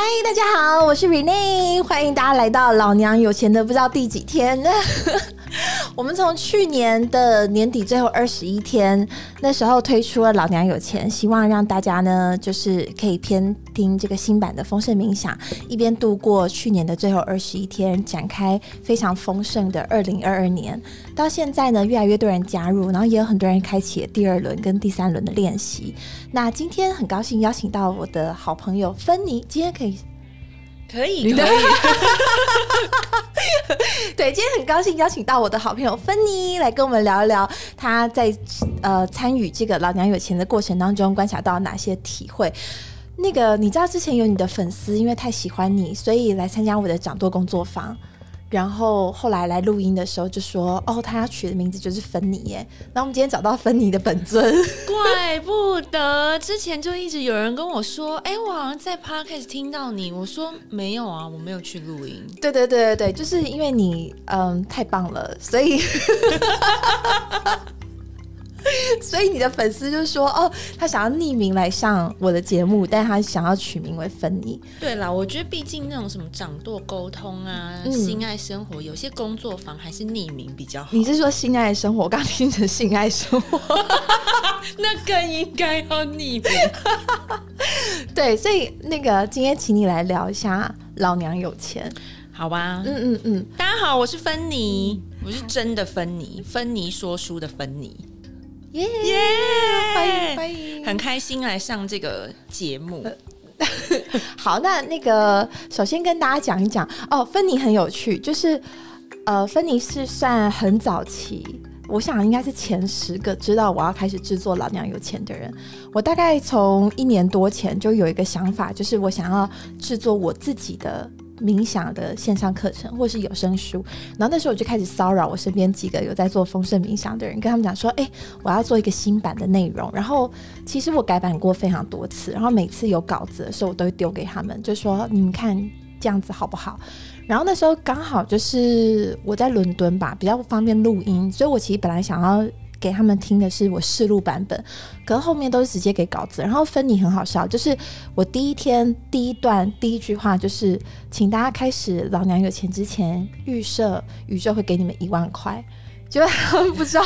嗨大家好，我是 Rene，欢迎大家来到老娘有钱的不知道第几天。我们从去年的年底最后二十一天，那时候推出了老娘有钱，希望让大家呢，就是可以边听这个新版的丰盛冥想，一边度过去年的最后二十一天，展开非常丰盛的二零二二年。到现在呢，越来越多人加入，然后也有很多人开启了第二轮跟第三轮的练习。那今天很高兴邀请到我的好朋友芬妮，今天可以。可以，可以。对，今天很高兴邀请到我的好朋友芬妮来跟我们聊一聊，她在呃参与这个老娘有钱的过程当中观察到哪些体会。那个你知道之前有你的粉丝因为太喜欢你，所以来参加我的掌舵工作坊。然后后来来录音的时候就说：“哦，他要取的名字就是芬妮耶。”然后我们今天找到芬妮的本尊，怪不得之前就一直有人跟我说：“哎，我好像在 podcast 听到你。”我说：“没有啊，我没有去录音。”对对对对对，就是因为你嗯太棒了，所以。所以你的粉丝就说：“哦，他想要匿名来上我的节目，但他想要取名为芬妮。”对啦，我觉得毕竟那种什么掌舵沟通啊、性爱生活，有些工作坊还是匿名比较好。你是说性爱生活？我刚听成性爱生活，那更应该要匿名。对，所以那个今天请你来聊一下老娘有钱，好吧？嗯嗯嗯。大家好，我是芬妮，我是真的芬妮，芬妮说书的芬妮。耶！欢迎欢迎，很开心来上这个节目。好，那那个首先跟大家讲一讲哦，芬妮很有趣，就是呃，芬妮是算很早期，我想应该是前十个知道我要开始制作老娘有钱的人。我大概从一年多前就有一个想法，就是我想要制作我自己的。冥想的线上课程，或是有声书，然后那时候我就开始骚扰我身边几个有在做丰盛冥想的人，跟他们讲说：“哎，我要做一个新版的内容。”然后其实我改版过非常多次，然后每次有稿子的时候，我都会丢给他们，就说：“你们看这样子好不好？”然后那时候刚好就是我在伦敦吧，比较不方便录音，所以我其实本来想要。给他们听的是我试录版本，可是后面都是直接给稿子。然后芬妮很好笑，就是我第一天第一段第一句话就是，请大家开始老娘有钱之前预设宇宙会给你们一万块，结果他们不知道。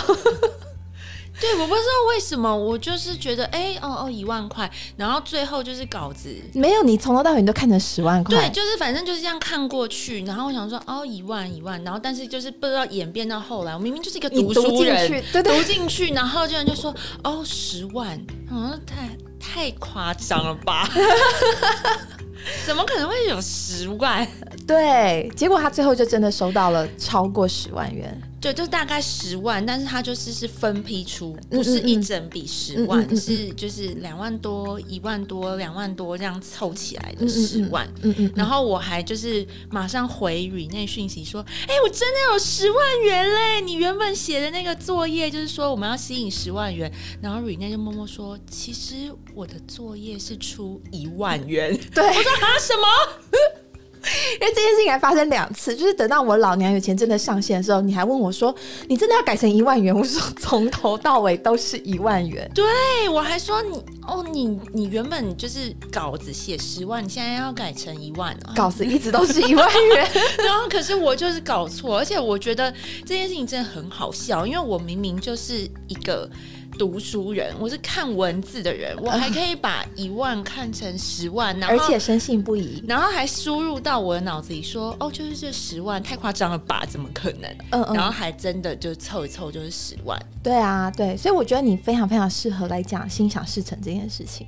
对，我不知道为什么，我就是觉得，哎，哦哦，一万块，然后最后就是稿子没有，你从头到尾你都看成十万块，对，就是反正就是这样看过去，然后我想说，哦，一万一万，然后但是就是不知道演变到后来，我明明就是一个读书人，对对，读进去，然后竟然就说，哦，十万，嗯，太太夸张了吧？怎么可能会有十万？对，结果他最后就真的收到了超过十万元。对，就大概十万，但是它就是是分批出，不是一整笔十万，是就是两万多、一万多、两万多这样凑起来的十万。嗯嗯。然后我还就是马上回语内讯息说：“哎，我真的有十万元嘞！你原本写的那个作业就是说我们要吸引十万元。”然后语内就默默说：“其实我的作业是出一万元。”对，我说啊什么？因为这件事情还发生两次，就是等到我老娘有钱真的上线的时候，你还问我说：“你真的要改成一万元？”我说：“从头到尾都是一万元。”对我还说：“你哦，你你原本就是稿子写十万，你现在要改成一万啊？稿子一直都是一万元。”然后可是我就是搞错，而且我觉得这件事情真的很好笑，因为我明明就是一个。读书人，我是看文字的人，我还可以把一万看成十万，然后而且深信不疑，然后还输入到我的脑子里说，哦，就是这十万太夸张了吧？怎么可能？嗯嗯，然后还真的就凑一凑就是十万。对啊，对，所以我觉得你非常非常适合来讲心想事成这件事情，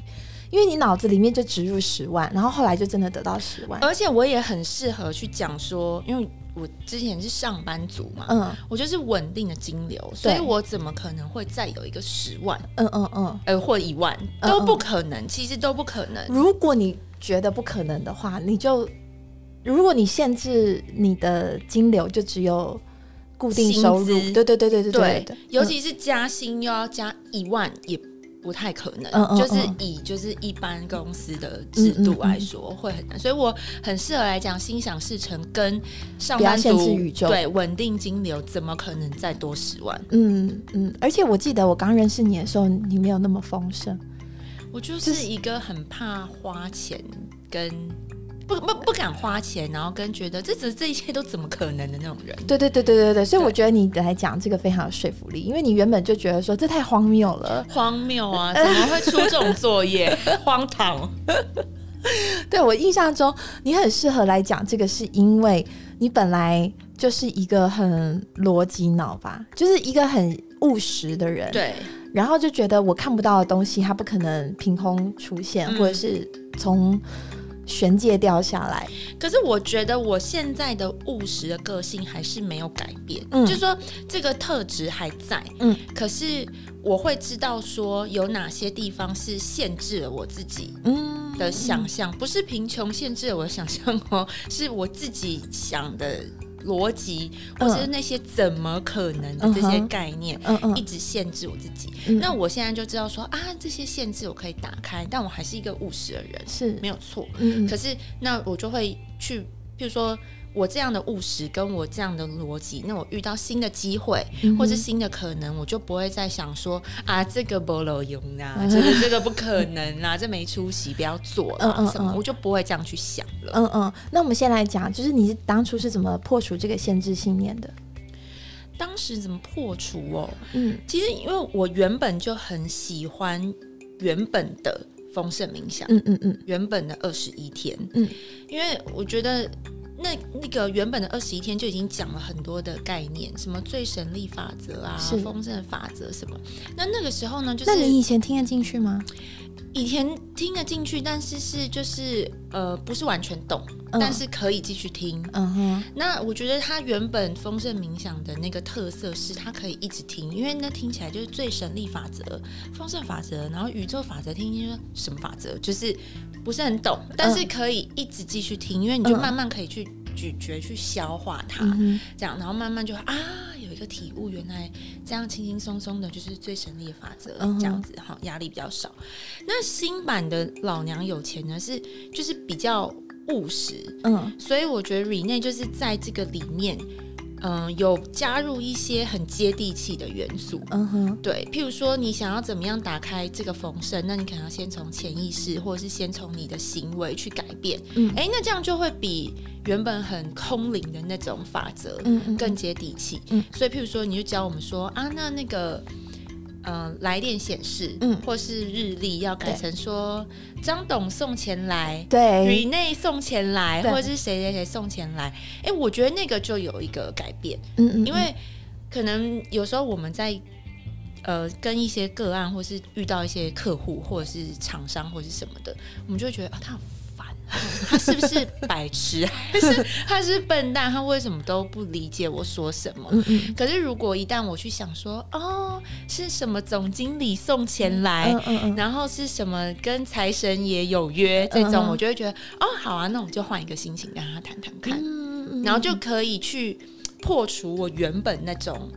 因为你脑子里面就植入十万，然后后来就真的得到十万，而且我也很适合去讲说，因为。我之前是上班族嘛，嗯，我就是稳定的金流，所以我怎么可能会再有一个十万？嗯嗯嗯，呃，或一万都不可能，其实都不可能。如果你觉得不可能的话，你就如果你限制你的金流就只有固定收入，对对对对对对，尤其是加薪又要加一万也。不太可能，就是以就是一般公司的制度来说会很难，所以我很适合来讲心想事成跟上班族对稳定金流怎么可能再多十万？嗯嗯，而且我记得我刚认识你的时候，你没有那么丰盛，我就是一个很怕花钱跟不不不敢花钱，然后跟觉得这这这一切都怎么可能的那种人。对对对对对对，所以我觉得你来讲这个非常有说服力，因为你原本就觉得说这太荒谬了，荒谬啊！怎么会出这种作业？荒唐！对我印象中，你很适合来讲这个，是因为你本来就是一个很逻辑脑吧，就是一个很务实的人。对，然后就觉得我看不到的东西，它不可能凭空出现，或者是从悬界掉下来。可是我觉得我现在的务实的个性还是没有改变，就是说这个特质还在。嗯，可是我会知道说有哪些地方是限制了我自己。嗯。的想象不是贫穷限制了我的想象哦，是我自己想的逻辑，或者是那些怎么可能的这些概念，一直限制我自己。那我现在就知道说啊，这些限制我可以打开，但我还是一个务实的人，是没有错。嗯，可是那我就会去，譬如说。我这样的务实，跟我这样的逻辑，那我遇到新的机会或者新的可能，我就不会再想说啊，这个不能用啊，这个这个不可能啊，这没出息，不要做了什么，我就不会这样去想了。嗯嗯，那我们先来讲，就是你当初是怎么破除这个限制信念的？当时怎么破除哦？嗯，其实因为我原本就很喜欢原本的丰盛冥想，嗯嗯嗯，原本的二十一天，嗯，因为我觉得。那那个原本的二十一天就已经讲了很多的概念，什么最神力法则啊，丰盛法则什么。那那个时候呢，就是那你以前听得进去吗？以前听得进去，但是是就是呃，不是完全懂，但是可以继续听。嗯哼。那我觉得他原本丰盛冥想的那个特色是，它可以一直听，因为那听起来就是最神力法则、丰盛法则，然后宇宙法则，听听说什么法则，就是不是很懂，但是可以一直继续听，因为你就慢慢可以去咀嚼、去消化它，这样，然后慢慢就啊有。一个体悟，原来这样轻轻松松的，就是最省力的法则，这样子哈，压力比较少。那新版的老娘有钱呢，是就是比较务实，嗯，所以我觉得 Rene 就是在这个里面。嗯，有加入一些很接地气的元素。嗯哼，对，譬如说你想要怎么样打开这个丰盛，那你可能要先从潜意识，或者是先从你的行为去改变。嗯，哎，那这样就会比原本很空灵的那种法则，嗯更接地气。嗯，所以譬如说，你就教我们说啊，那那个。嗯，来电显示，嗯，或是日历要改成说张董送钱来，对，宇内送钱来，或者是谁谁谁送钱来，哎，我觉得那个就有一个改变，嗯嗯，因为可能有时候我们在呃跟一些个案，或是遇到一些客户，或者是厂商，或者是什么的，我们就会觉得啊，他。他是不是白痴？还是他是笨蛋？他为什么都不理解我说什么？可是如果一旦我去想说，哦，是什么总经理送钱来，然后是什么跟财神爷有约这种，我就会觉得，哦，好啊，那我就换一个心情跟他谈谈看，然后就可以去破除我原本那种。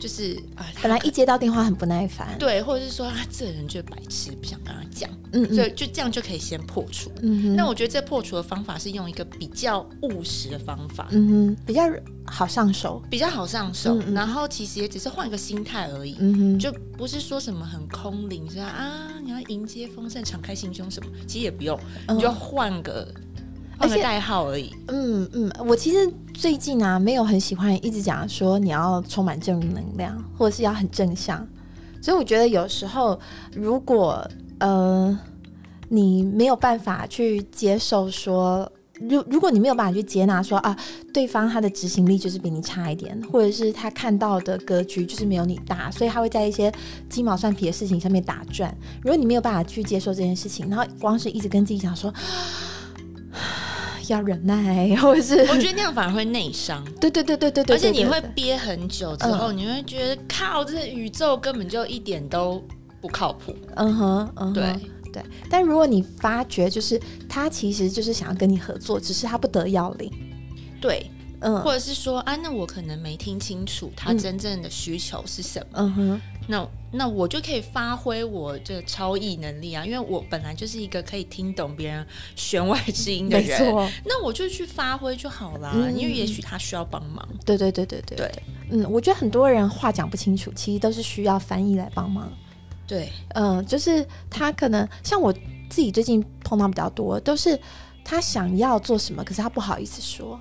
就是啊，本来一接到电话很不耐烦，对，或者是说啊，这人就是白痴，不想跟他讲，嗯，所以就这样就可以先破除。嗯那我觉得这破除的方法是用一个比较务实的方法，嗯哼，比较好上手，比较好上手。然后其实也只是换一个心态而已，嗯哼，就不是说什么很空灵，是吧？啊，你要迎接丰盛，敞开心胸什么，其实也不用，你就换个。换个代号而已。嗯嗯，我其实最近啊，没有很喜欢一直讲说你要充满正能量，或者是要很正向。所以我觉得有时候，如果呃你没有办法去接受说，如如果你没有办法去接纳说啊，对方他的执行力就是比你差一点，或者是他看到的格局就是没有你大，所以他会在一些鸡毛蒜皮的事情上面打转。如果你没有办法去接受这件事情，然后光是一直跟自己讲说。要忍耐，或者是我觉得那样反而会内伤。对对对对对对，而且你会憋很久之后，你会觉得靠，这宇宙根本就一点都不靠谱。嗯哼，嗯对对。但如果你发觉，就是他其实就是想要跟你合作，只是他不得要领。对。嗯，或者是说啊，那我可能没听清楚他真正的需求是什么。嗯哼，那那我就可以发挥我这超异能力啊，因为我本来就是一个可以听懂别人弦外之音的人。没错，那我就去发挥就好了。因为也许他需要帮忙。对对对对对。对，嗯，我觉得很多人话讲不清楚，其实都是需要翻译来帮忙。对，嗯，就是他可能像我自己最近碰到比较多，都是他想要做什么，可是他不好意思说，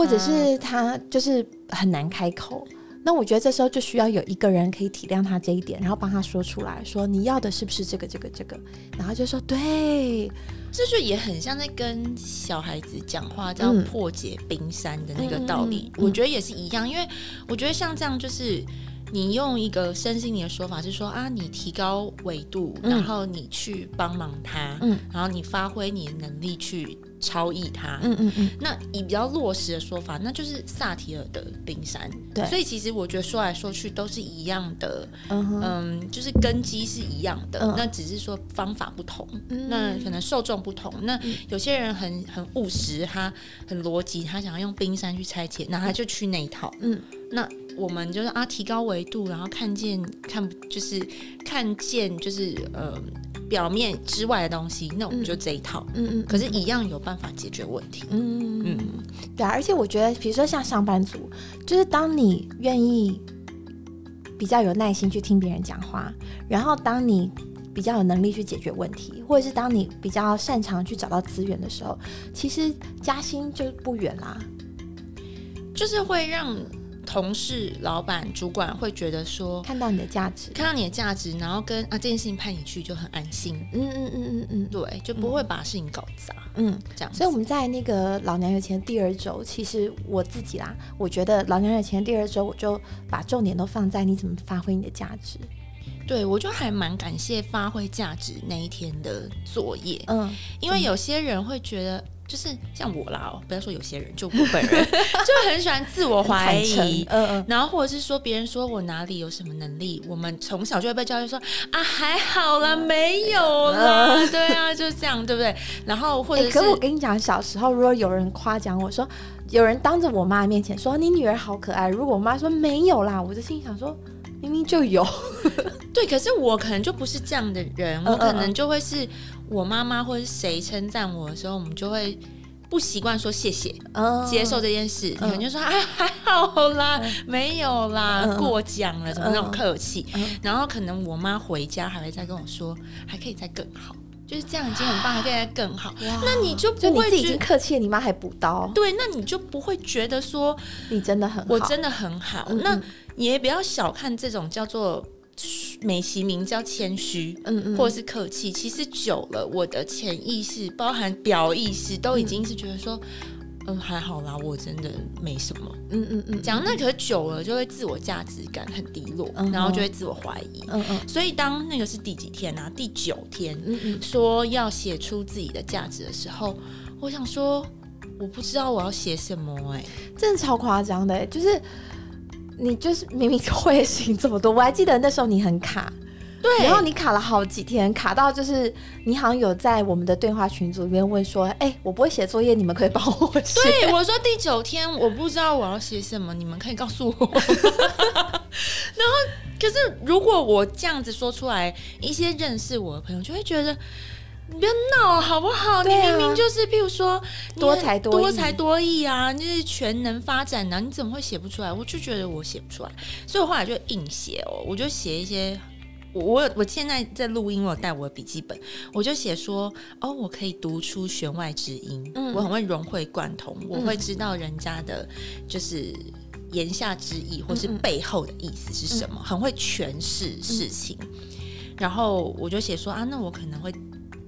或者是他就是很难开口。那我觉得这时候就需要有一个人可以体谅他这一点，然后帮他说出来，说你要的是不是这个这个这个，然后就说对，这就也很像在跟小孩子讲话，叫破解冰山的那个道理。我觉得也是一样，因为我觉得像这样就是。你用一个身心灵的说法是说啊，你提高维度，然后你去帮忙他，嗯，然后你发挥你的能力去超意他，嗯嗯嗯。那以比较落实的说法，那就是萨提尔的冰山。对，所以其实我觉得说来说去都是一样的，嗯，就是根基是一样的，那只是说方法不同，那可能受众不同。那有些人很很务实，他很逻辑，他想要用冰山去拆解，那他就去那一套，嗯，那。我们就是啊，提高维度，然后看见看就是看见就是呃表面之外的东西，那我们就这一套，嗯嗯，可是，一样有办法解决问题，嗯嗯，对啊，而且我觉得，比如说像上班族，就是当你愿意比较有耐心去听别人讲话，然后当你比较有能力去解决问题，或者是当你比较擅长去找到资源的时候，其实加薪就不远啦，就是会让。同事、老板、主管会觉得说，看到你的价值，看到你的价值，然后跟啊这件事情派你去就很安心。嗯嗯嗯嗯嗯，对，就不会把事情搞砸。嗯，这样。所以我们在那个老娘有钱第二周，其实我自己啦，我觉得老娘有钱第二周，我就把重点都放在你怎么发挥你的价值。对，我就还蛮感谢发挥价值那一天的作业。嗯，因为有些人会觉得。就是像我啦，不要说有些人，就我本人 就很喜欢自我怀疑，嗯嗯，然后或者是说别人说我哪里有什么能力，我们从小就会被教育说啊还好啦，没有啦，对啊，就这样，对不对？然后或者是，可我跟你讲，小时候如果有人夸奖我说，有人当着我妈面前说你女儿好可爱，如果我妈说没有啦，我就心想说明明就有，对，可是我可能就不是这样的人，我可能就会是。我妈妈或者是谁称赞我的时候，我们就会不习惯说谢谢，接受这件事，可能就说啊还好啦，没有啦，过奖了，怎么那种客气？然后可能我妈回家还会再跟我说，还可以再更好，就是这样已经很棒，还可以再更好。那你就不会已经客气了，你妈还补刀？对，那你就不会觉得说你真的很好，我真的很好。那也不要小看这种叫做。美其名叫谦虚，嗯嗯，或者是客气，其实久了，我的潜意识包含表意识都已经是觉得说，嗯，还好啦，我真的没什么，嗯嗯嗯，讲那可是久了就会自我价值感很低落，然后就会自我怀疑，嗯嗯，所以当那个是第几天啊？第九天，嗯嗯，说要写出自己的价值的时候，我想说，我不知道我要写什么，哎，真的超夸张的，就是。你就是明明会行这么多，我还记得那时候你很卡，对，然后你卡了好几天，卡到就是你好像有在我们的对话群组里面问说，哎，我不会写作业，你们可以帮我写。对，我说第九天我不知道我要写什么，你们可以告诉我。然后，可是如果我这样子说出来，一些认识我的朋友就会觉得。你不要闹好不好？你明明就是，譬如说多才多才多艺啊，你就是全能发展呢，你怎么会写不出来？我就觉得我写不出来，所以我后来就硬写哦，我就写一些，我我现在在录音，我带我的笔记本，我就写说，哦，我可以读出弦外之音，我很会融会贯通，我会知道人家的，就是言下之意或是背后的意思是什么，很会诠释事情，然后我就写说啊，那我可能会。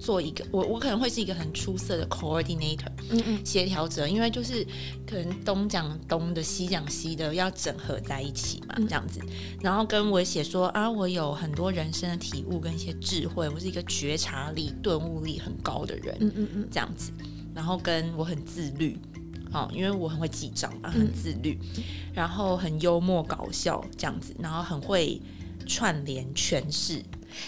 做一个我我可能会是一个很出色的 coordinator，嗯嗯，协调者，因为就是可能东讲东的，西讲西的，要整合在一起嘛，这样子。然后跟我写说啊，我有很多人生的体悟跟一些智慧，我是一个觉察力、顿悟力很高的人，嗯嗯嗯，这样子。然后跟我很自律，哦，因为我很会记账嘛，很自律，然后很幽默搞笑这样子，然后很会串联诠释。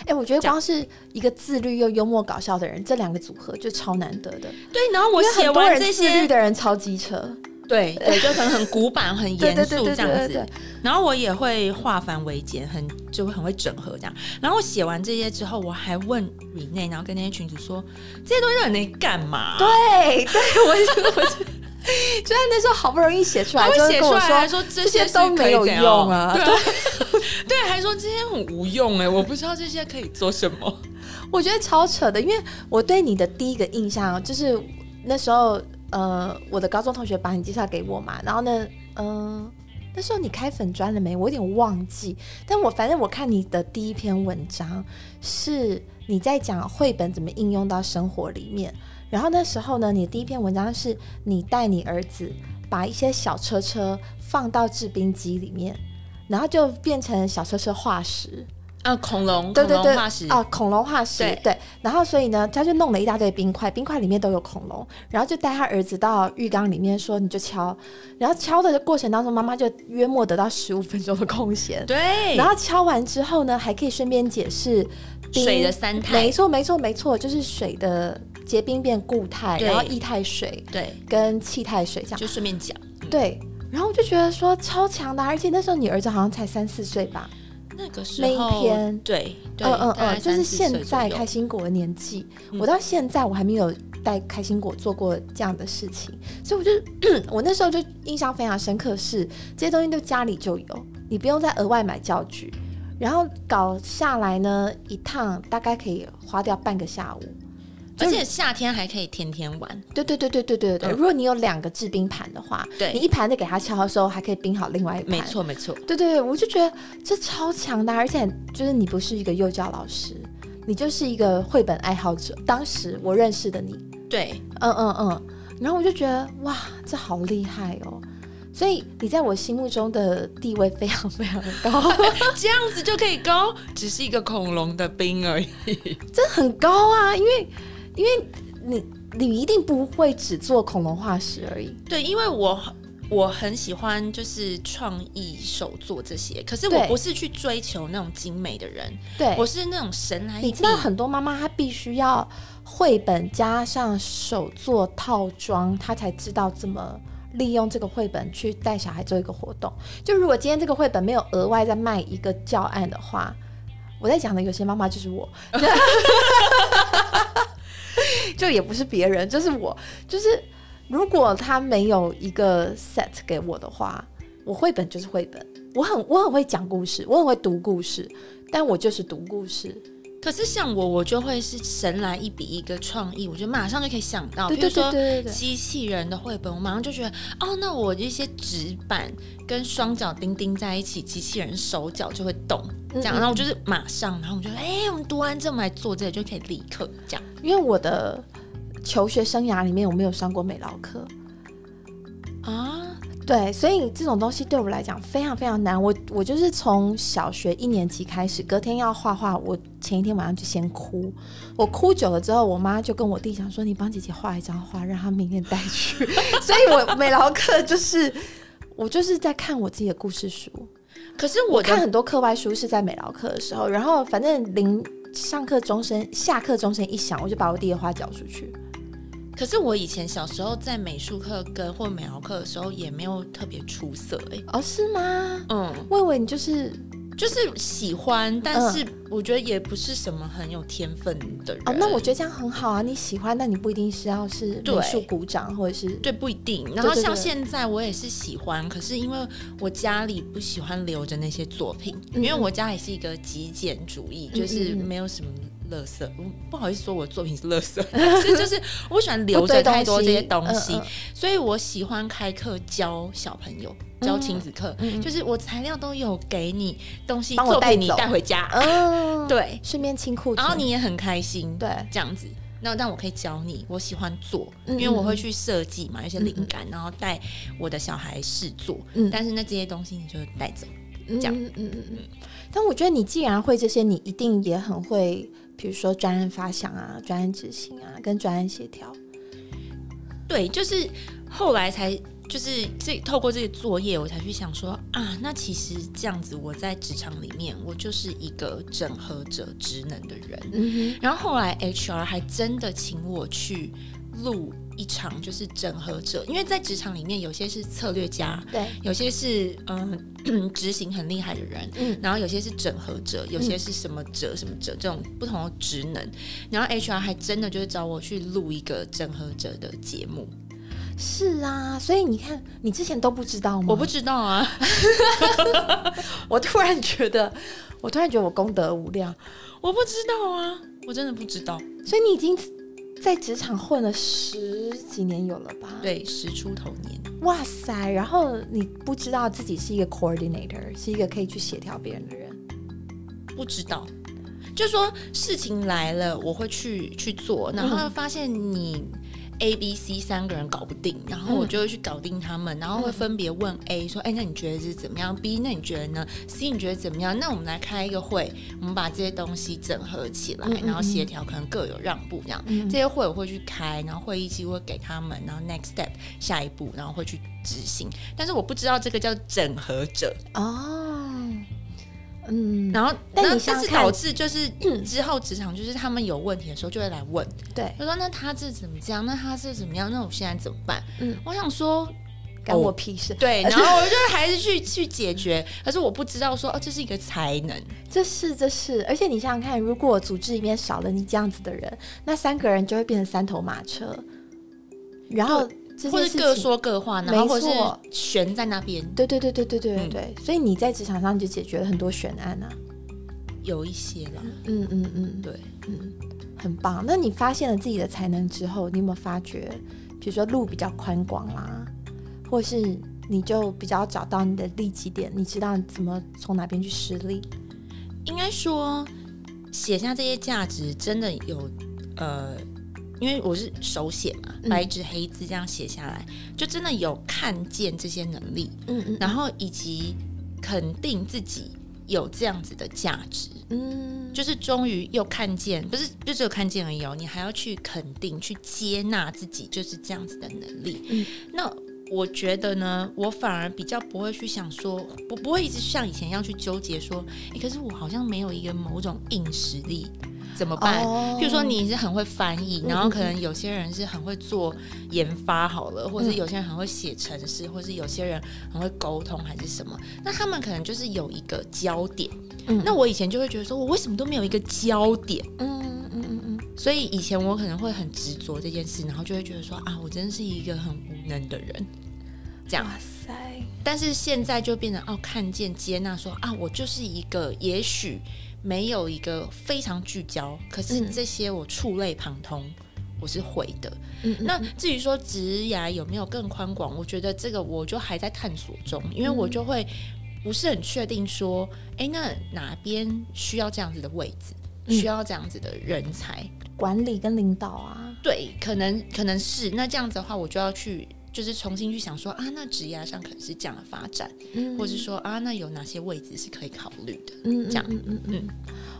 哎，我觉得光是一个自律又幽默搞笑的人，这两个组合就超难得的。对，然后我写完这些，自律的人超机车，对对，就可能很古板、很 严肃这样子。然后我也会化繁为简，很就会很会整合这样。然后我写完这些之后，我还问 Rene，然后跟那些群主说，这些东西到底干嘛？对，对我我 就在那时候好不容易写出来，就写出来说这些都没有用啊。对，对，还说这些很无用哎，我不知道这些可以做什么。我觉得超扯的，因为我对你的第一个印象就是那时候，呃，我的高中同学把你介绍给我嘛，然后呢，嗯，那时候你开粉砖了没？我有点忘记，但我反正我看你的第一篇文章是你在讲绘本怎么应用到生活里面，然后那时候呢，你第一篇文章是你带你儿子把一些小车车放到制冰机里面，然后就变成小车车化石。啊，恐龙，对对对，化石啊，恐龙化石，对。然后所以呢，他就弄了一大堆冰块，冰块里面都有恐龙，然后就带他儿子到浴缸里面说：“你就敲。”然后敲的过程当中，妈妈就约莫得到十五分钟的空闲。对。然后敲完之后呢，还可以顺便解释水的三态。没错，没错，没错，就是水的结冰变固态，然后液态水，对，跟气态水这样。就顺便讲。对。然后我就觉得说超强的，而且那时候你儿子好像才三四岁吧。那个时候，那一篇，对，嗯嗯嗯，就是现在开心果的年纪，我到现在我还没有带开心果做过这样的事情，所以我就 我那时候就印象非常深刻，是这些东西都家里就有，你不用再额外买教具，然后搞下来呢，一趟大概可以花掉半个下午。而且夏天还可以天天玩，对对对对对对对。如果你有两个制冰盘的话，对，你一盘在给他敲的时候，还可以冰好另外一盘。没错没错。对对对，我就觉得这超强的，而且就是你不是一个幼教老师，你就是一个绘本爱好者。当时我认识的你，对，嗯嗯嗯，然后我就觉得哇，这好厉害哦。所以你在我心目中的地位非常非常高，这样子就可以高，只是一个恐龙的冰而已，这很高啊，因为。因为你你一定不会只做恐龙化石而已。对，因为我我很喜欢就是创意手作这些，可是我不是去追求那种精美的人。对，我是那种神来。你知道很多妈妈她必须要绘本加上手作套装，她才知道怎么利用这个绘本去带小孩做一个活动。就如果今天这个绘本没有额外再卖一个教案的话，我在讲的有些妈妈就是我。就也不是别人，就是我。就是如果他没有一个 set 给我的话，我绘本就是绘本。我很我很会讲故事，我很会读故事，但我就是读故事。可是像我，我就会是神来一笔一个创意，我就马上就可以想到，比如说机器人的绘本，我马上就觉得，哦，那我一些纸板跟双脚钉钉在一起，机器人手脚就会动，这样，然后我就是马上，然后我就，哎，我们读完这，我们来做这个就可以立刻这样。因为我的求学生涯里面，我没有上过美劳课啊。对，所以这种东西对我来讲非常非常难。我我就是从小学一年级开始，隔天要画画，我前一天晚上就先哭。我哭久了之后，我妈就跟我弟讲说：“你帮姐姐画一张画，让她明天带去。”所以，我美劳课就是我就是在看我自己的故事书。可是我看很多课外书是在美劳课的时候，然后反正临上课钟声、下课钟声一响，我就把我弟的画交出去。可是我以前小时候在美术课跟或美劳课的时候也没有特别出色哎哦是吗？嗯，我以为你就是就是喜欢，但是我觉得也不是什么很有天分的人。哦，那我觉得这样很好啊，你喜欢，但你不一定是要是美术鼓掌或者是对不一定。然后像现在我也是喜欢，可是因为我家里不喜欢留着那些作品，因为我家也是一个极简主义，就是没有什么。垃圾，不好意思说我的作品是垃圾，是就是我喜欢留着太多这些东西，所以我喜欢开课教小朋友，教亲子课，就是我材料都有给你东西，我带你带回家，嗯，对，顺便清库，然后你也很开心，对，这样子，那但我可以教你，我喜欢做，因为我会去设计嘛，有些灵感，然后带我的小孩试做，但是那这些东西你就带走，这样，嗯嗯嗯，但我觉得你既然会这些，你一定也很会。比如说专案发想啊，专案执行啊，跟专案协调，对，就是后来才就是这透过这个作业，我才去想说啊，那其实这样子我在职场里面，我就是一个整合者职能的人。然后后来 HR 还真的请我去录。一场就是整合者，因为在职场里面，有些是策略家，对，有些是嗯 执行很厉害的人，嗯，然后有些是整合者，有些是什么者什么者这种不同的职能，然后 HR 还真的就是找我去录一个整合者的节目，是啊，所以你看，你之前都不知道吗？我不知道啊 我突然觉得，我突然觉得我功德无量，我不知道啊，我真的不知道。所以你已经在职场混了十几年有了吧？对，十出头年。哇塞！然后你不知道自己是一个 coordinator，是一个可以去协调别人的人，不知道。就说事情来了，我会去去做，然后发现你。A、B、C 三个人搞不定，然后我就会去搞定他们，然后会分别问 A 说：“哎，那你觉得是怎么样？”B，那你觉得呢？C，你觉得怎么样？那我们来开一个会，我们把这些东西整合起来，然后协调，可能各有让步这样。这些会我会去开，然后会议机会给他们，然后 next step 下一步，然后会去执行。但是我不知道这个叫整合者哦。嗯，然后，但但是导致就是之后职场就是他们有问题的时候就会来问，对，他说那他是怎么这样？那他是怎么样？那我现在怎么办？嗯，我想说关我屁事。对，然后我就还是去去解决，可是我不知道说哦，这是一个才能，这是这是，而且你想想看，如果组织里面少了你这样子的人，那三个人就会变成三头马车，然后。或者各说各话，然后或是悬在那边。对对对对对对对所以你在职场上就解决了很多悬案啊，有一些了。嗯嗯嗯，对，嗯，很棒。那你发现了自己的才能之后，你有没有发觉，比如说路比较宽广啦，或是你就比较找到你的利己点，你知道怎么从哪边去施力？应该说，写下这些价值真的有呃。因为我是手写嘛，白纸黑字这样写下来，就真的有看见这些能力，嗯嗯，然后以及肯定自己有这样子的价值，嗯，就是终于又看见，不是就只有看见而已哦，你还要去肯定、去接纳自己就是这样子的能力。嗯，那我觉得呢，我反而比较不会去想说，我不会一直像以前一样去纠结说，哎，可是我好像没有一个某种硬实力。怎么办？譬如说你是很会翻译，然后可能有些人是很会做研发好了，或者有些人很会写程式，或是有些人很会沟通还是什么，那他们可能就是有一个焦点。那我以前就会觉得说，我为什么都没有一个焦点？嗯。所以以前我可能会很执着这件事，然后就会觉得说啊，我真是一个很无能的人。这样。哇塞！但是现在就变成哦，看见接纳说啊，我就是一个也许。没有一个非常聚焦，可是这些我触类旁通，我是会的。那至于说职涯有没有更宽广，我觉得这个我就还在探索中，因为我就会不是很确定说，哎，那哪边需要这样子的位置，需要这样子的人才，管理跟领导啊？对，可能可能是那这样子的话，我就要去。就是重新去想说啊，那职业上可能是这样的发展，嗯，或者是说啊，那有哪些位置是可以考虑的，嗯，这样，嗯嗯嗯，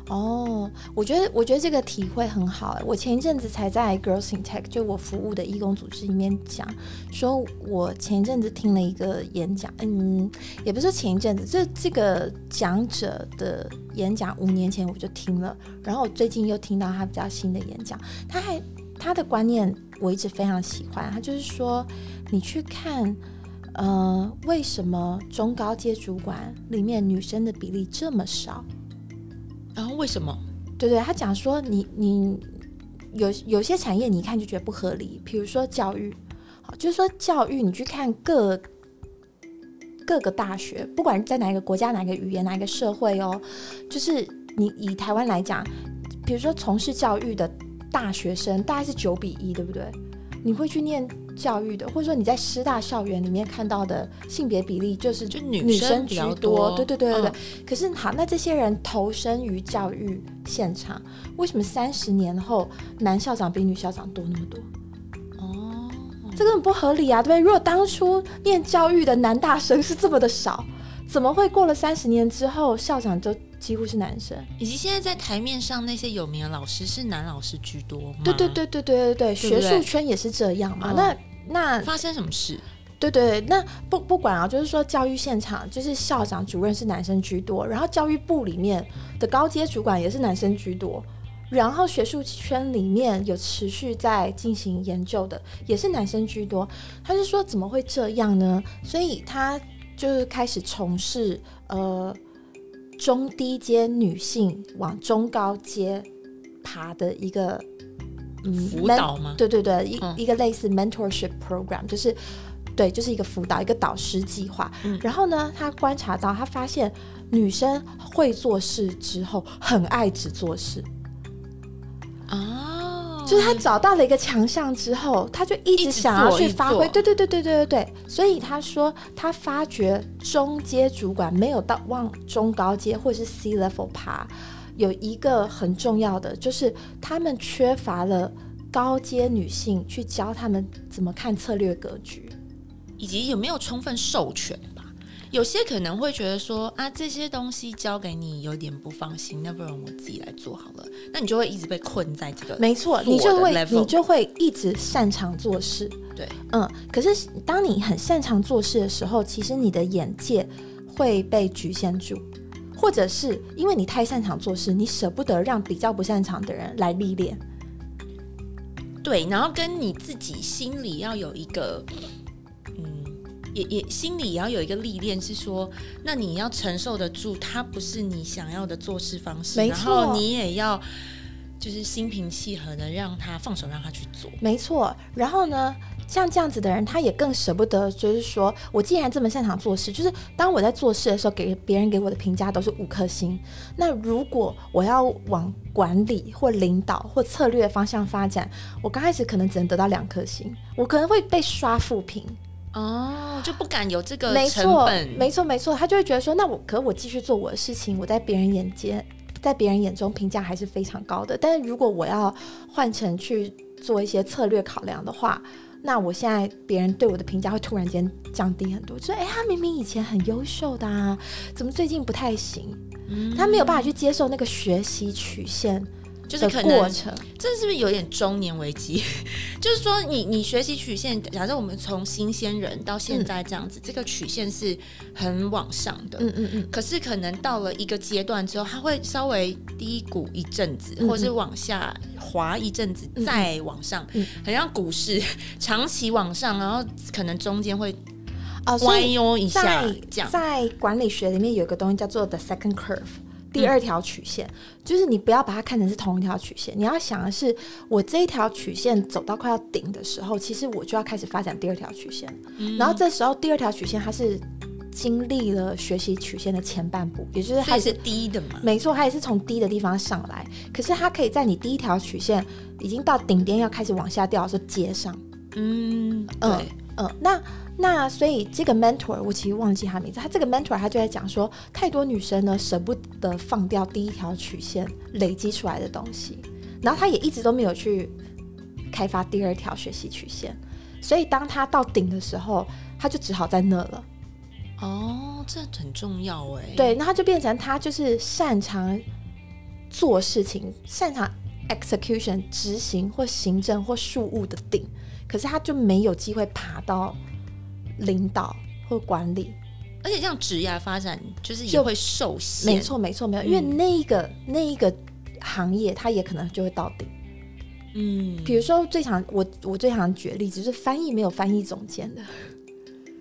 哦，我觉得我觉得这个体会很好。我前一阵子才在 Girls in Tech 就我服务的义工组织里面讲，说我前一阵子听了一个演讲，嗯，也不是前一阵子，这这个讲者的演讲五年前我就听了，然后我最近又听到他比较新的演讲，他还他的观念我一直非常喜欢，他就是说。你去看，呃，为什么中高阶主管里面女生的比例这么少？然后为什么？对对，他讲说，你你有有些产业，你一看就觉得不合理，比如说教育，好，就是说教育，你去看各各个大学，不管在哪一个国家、哪一个语言、哪一个社会哦，就是你以台湾来讲，比如说从事教育的大学生大概是九比一，对不对？你会去念？教育的，或者说你在师大校园里面看到的性别比例，就是就女生居多，对对对对对。可是好，那这些人投身于教育现场，为什么三十年后男校长比女校长多那么多？哦，这根本不合理啊，对不对？如果当初念教育的男大生是这么的少，怎么会过了三十年之后校长就？几乎是男生，以及现在在台面上那些有名的老师是男老师居多吗？对对对对对对对，学术圈也是这样嘛。那那发生什么事？对对，那不不管啊，就是说教育现场就是校长主任是男生居多，然后教育部里面的高阶主管也是男生居多，然后学术圈里面有持续在进行研究的也是男生居多。他是说怎么会这样呢？所以他就是开始从事呃。中低阶女性往中高阶爬的一个辅导吗？对对对，一一个类似 mentorship program，就是对，就是一个辅导一个导师计划。然后呢，他观察到，他发现女生会做事之后，很爱只做事。哦，就是他找到了一个强项之后，他就一直想要去发挥。对对对对对对对。所以他说，他发觉中阶主管没有到往中高阶或者是 C level 爬，有一个很重要的就是他们缺乏了高阶女性去教他们怎么看策略格局，以及有没有充分授权。有些可能会觉得说啊，这些东西交给你有点不放心，那不然我自己来做好了。那你就会一直被困在这个没错，你就会你就会一直擅长做事。对，嗯。可是当你很擅长做事的时候，其实你的眼界会被局限住，或者是因为你太擅长做事，你舍不得让比较不擅长的人来历练。对，然后跟你自己心里要有一个。也也心里也要有一个历练，是说，那你要承受得住，它不是你想要的做事方式，然后你也要就是心平气和的让他放手，让他去做。没错，然后呢，像这样子的人，他也更舍不得，就是说我既然这么擅长做事，就是当我在做事的时候，给别人给我的评价都是五颗星。那如果我要往管理或领导或策略方向发展，我刚开始可能只能得到两颗星，我可能会被刷负评。哦，就不敢有这个没错，没错，没错，他就会觉得说，那我可我继续做我的事情，我在别人眼间，在别人眼中评价还是非常高的。但是如果我要换成去做一些策略考量的话，那我现在别人对我的评价会突然间降低很多，就哎，他明明以前很优秀的啊，怎么最近不太行？他没有办法去接受那个学习曲线。就是可能，这是不是有点中年危机？就是说，你你学习曲线，假设我们从新鲜人到现在这样子，这个曲线是很往上的。嗯嗯嗯。可是可能到了一个阶段之后，它会稍微低谷一阵子，或者是往下滑一阵子，再往上，很像股市长期往上，然后可能中间会啊弯腰一下。这样，在管理学里面有一个东西叫做 the second curve。第二条曲线就是你不要把它看成是同一条曲线，你要想的是，我这一条曲线走到快要顶的时候，其实我就要开始发展第二条曲线。然后这时候第二条曲线它是经历了学习曲线的前半部，也就是它是低的嘛？没错，它也是从低的地方上来，可是它可以在你第一条曲线已经到顶点要开始往下掉的时候接上。嗯，对，嗯，那。那所以这个 mentor 我其实忘记他名字，他这个 mentor 他就在讲说，太多女生呢舍不得放掉第一条曲线累积出来的东西，然后他也一直都没有去开发第二条学习曲线，所以当他到顶的时候，他就只好在那了。哦，这很重要哎。对，那他就变成他就是擅长做事情，擅长 execution 执行或行政或事务的顶，可是他就没有机会爬到。领导或管理，而且这样职业发展就是也会受限。没错，没错，没有，因为那一个那一个行业，它也可能就会到顶。嗯，比如说最常我我最常举例子是翻译没有翻译总监的，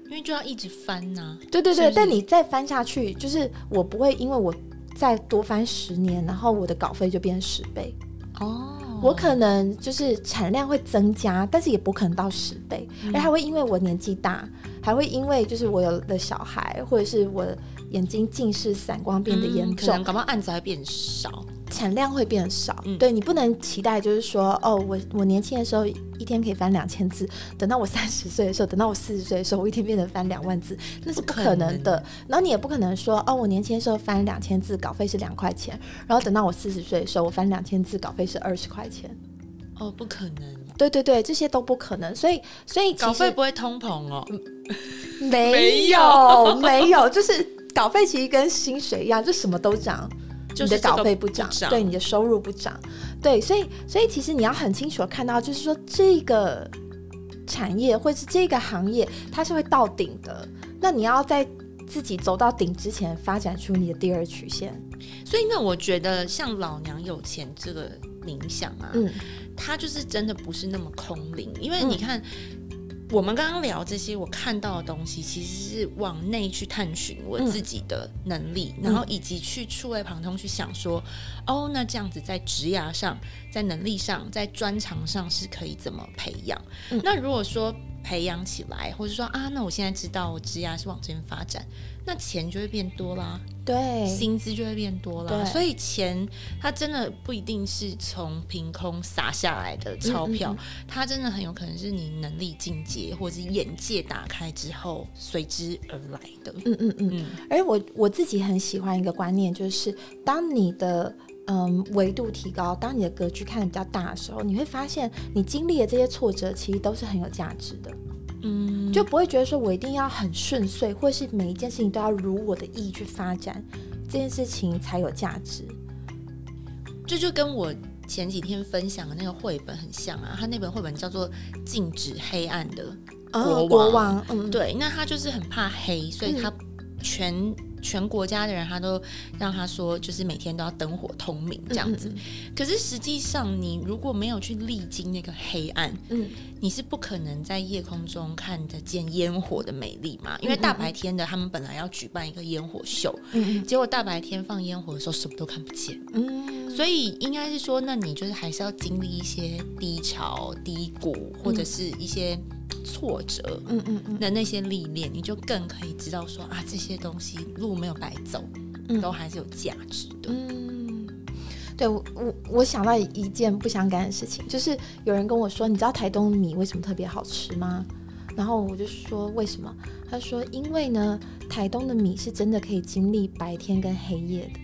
因为就要一直翻呐。对对对，但你再翻下去，就是我不会因为我再多翻十年，然后我的稿费就变十倍。哦。我可能就是产量会增加，但是也不可能到十倍，而还会因为我年纪大，还会因为就是我有了小孩，或者是我眼睛近视、散光变得严重，嗯、可能感冒案子还变少。产量会变少，对你不能期待，就是说，哦，我我年轻的时候一天可以翻两千字，等到我三十岁的时候，等到我四十岁的时候，我一天变成翻两万字，那是不可能的。然后你也不可能说，哦，我年轻的时候翻两千字，稿费是两块钱，然后等到我四十岁的时候，我翻两千字，稿费是二十块钱。哦，不可能。对对对，这些都不可能。所以所以稿费不会通膨哦？没有没有，就是稿费其实跟薪水一样，就什么都涨。你的稿费不涨，对你的收入不涨，对，所以所以其实你要很清楚的看到，就是说这个产业或是这个行业，它是会到顶的。那你要在自己走到顶之前，发展出你的第二曲线。所以那我觉得像老娘有钱这个冥想啊，嗯，它就是真的不是那么空灵，因为你看。我们刚刚聊这些，我看到的东西，其实是往内去探寻我自己的能力，然后以及去触类旁通去想说，哦，那这样子在职涯上、在能力上、在专长上是可以怎么培养？那如果说培养起来，或者说啊，那我现在知道我职涯是往这边发展，那钱就会变多啦。对，薪资就会变多啦，所以钱它真的不一定是从凭空撒下来的钞票，它真的很有可能是你能力进阶或者是眼界打开之后随之而来的。嗯嗯嗯。而我我自己很喜欢一个观念，就是当你的嗯维度提高，当你的格局看得比较大的时候，你会发现你经历的这些挫折其实都是很有价值的。嗯，就不会觉得说我一定要很顺遂，或是每一件事情都要如我的意去发展，这件事情才有价值。这就跟我前几天分享的那个绘本很像啊，他那本绘本叫做《禁止黑暗的国王》。嗯，对，那他就是很怕黑，所以他全。全国家的人，他都让他说，就是每天都要灯火通明这样子。可是实际上，你如果没有去历经那个黑暗，嗯，你是不可能在夜空中看得见烟火的美丽嘛？因为大白天的，他们本来要举办一个烟火秀，嗯，结果大白天放烟火的时候，什么都看不见，嗯，所以应该是说，那你就是还是要经历一些低潮、低谷，或者是一些。挫折，嗯嗯嗯，的那些历练，你就更可以知道说啊，这些东西路没有白走，都还是有价值的。嗯，对我我我想到一件不相干的事情，就是有人跟我说，你知道台东米为什么特别好吃吗？然后我就说为什么？他说因为呢，台东的米是真的可以经历白天跟黑夜的。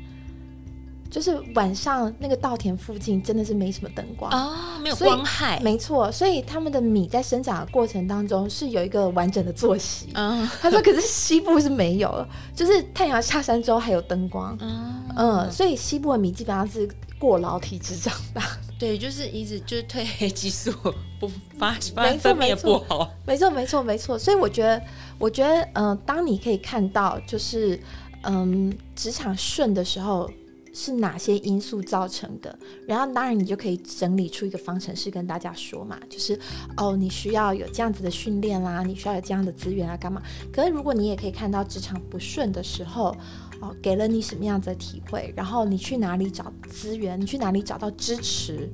就是晚上那个稻田附近真的是没什么灯光啊，没有光害，没错。所以他们的米在生长的过程当中是有一个完整的作息。他说，可是西部是没有，就是太阳下山之后还有灯光。嗯，所以西部的米基本上是过劳体质长大。对，就是一直就是褪黑激素不发发分泌不好。没错，没错，没错。所以我觉得，我觉得，嗯，当你可以看到，就是嗯，职场顺的时候。是哪些因素造成的？然后当然你就可以整理出一个方程式跟大家说嘛，就是哦，你需要有这样子的训练啦，你需要有这样的资源啊，干嘛？可是如果你也可以看到职场不顺的时候，哦，给了你什么样子的体会，然后你去哪里找资源，你去哪里找到支持，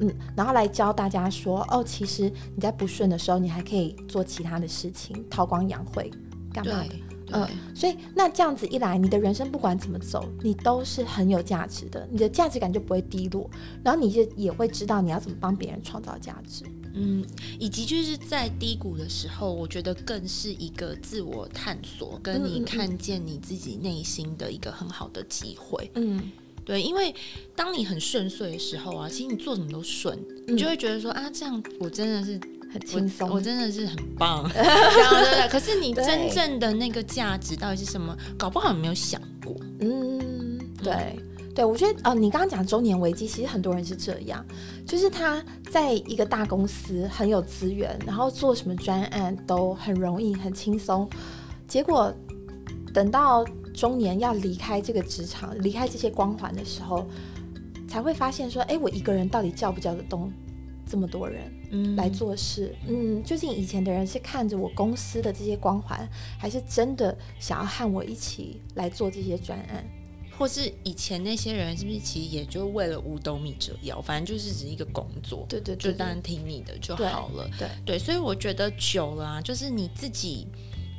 嗯，然后来教大家说，哦，其实你在不顺的时候，你还可以做其他的事情，韬光养晦，干嘛的？嗯，所以那这样子一来，你的人生不管怎么走，你都是很有价值的，你的价值感就不会低落，然后你就也会知道你要怎么帮别人创造价值。嗯，以及就是在低谷的时候，我觉得更是一个自我探索，跟你看见你自己内心的一个很好的机会。嗯，对，因为当你很顺遂的时候啊，其实你做什么都顺，你就会觉得说啊，这样我真的是。很轻松，我真的是很棒，对对对。可是你真正的那个价值到底是什么？搞不好你没有想过。嗯，对对，我觉得哦，你刚刚讲中年危机，其实很多人是这样，就是他在一个大公司很有资源，然后做什么专案都很容易、很轻松，结果等到中年要离开这个职场、离开这些光环的时候，才会发现说，哎，我一个人到底叫不叫得动这么多人？来做事，嗯，究竟以前的人是看着我公司的这些光环，还是真的想要和我一起来做这些专案？或是以前那些人是不是其实也就为了五斗米折腰，反正就是只是一个工作，对对，就当然听你的就好了，对对。所以我觉得久了啊，就是你自己，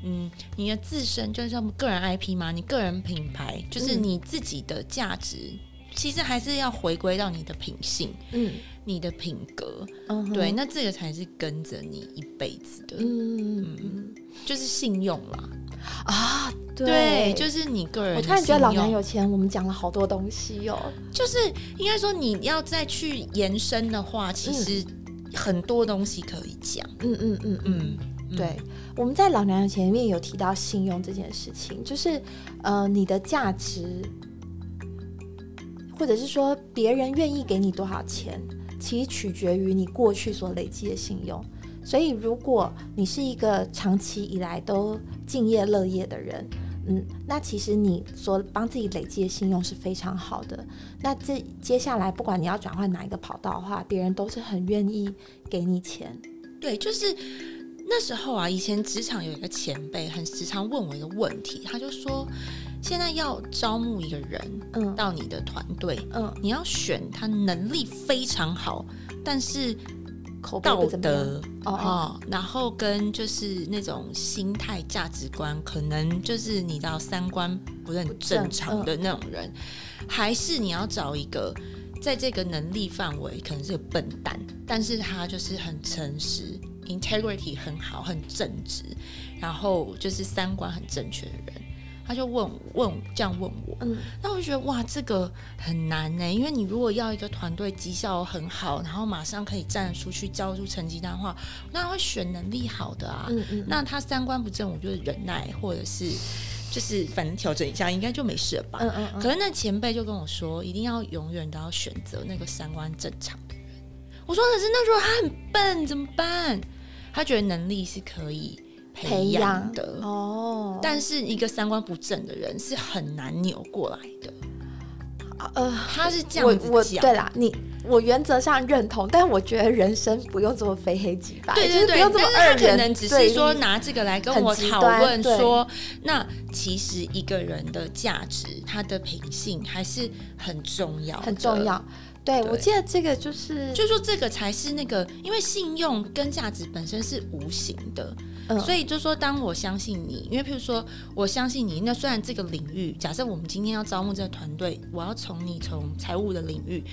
嗯，你的自身就像个人 IP 嘛，你个人品牌就是你自己的价值，其实还是要回归到你的品性，嗯。你的品格，对，那这个才是跟着你一辈子的，嗯，就是信用啦，啊，对，就是你个人。我突然觉得老娘有钱，我们讲了好多东西哦。就是应该说，你要再去延伸的话，其实很多东西可以讲。嗯嗯嗯嗯，对，我们在老娘有钱里面有提到信用这件事情，就是呃，你的价值，或者是说别人愿意给你多少钱。其实取决于你过去所累积的信用，所以如果你是一个长期以来都敬业乐业的人，嗯，那其实你所帮自己累积的信用是非常好的。那这接下来不管你要转换哪一个跑道的话，别人都是很愿意给你钱。对，就是。那时候啊，以前职场有一个前辈很时常问我一个问题，他就说，现在要招募一个人，嗯，到你的团队，嗯，你要选他能力非常好，但是道德哦，然后跟就是那种心态价值观，可能就是你知道三观不是很正常的那种人，还是你要找一个。在这个能力范围，可能是个笨蛋，但是他就是很诚实，integrity 很好，很正直，然后就是三观很正确的人。他就问问这样问我，嗯，那我就觉得哇，这个很难呢，因为你如果要一个团队绩效很好，然后马上可以站出去交出成绩单的话，那会选能力好的啊。嗯嗯。那他三观不正，我就忍耐，或者是。就是反正调整一下，应该就没事了吧？嗯嗯嗯。可是那前辈就跟我说，一定要永远都要选择那个三观正常的人。我说可是那如果他很笨怎么办？他觉得能力是可以培养的哦，但是一个三观不正的人是很难扭过来的。呃，他是这样子讲。对啦，你我原则上认同，但我觉得人生不用这么非黑即白，对对对，不用这么二元。可能只是说拿这个来跟我讨论说，那其实一个人的价值，他的品性还是很重要，很重要。对，我记得这个就是，就是说这个才是那个，因为信用跟价值本身是无形的。所以就说，当我相信你，因为譬如说，我相信你。那虽然这个领域，假设我们今天要招募这个团队，我要从你从财务的领域，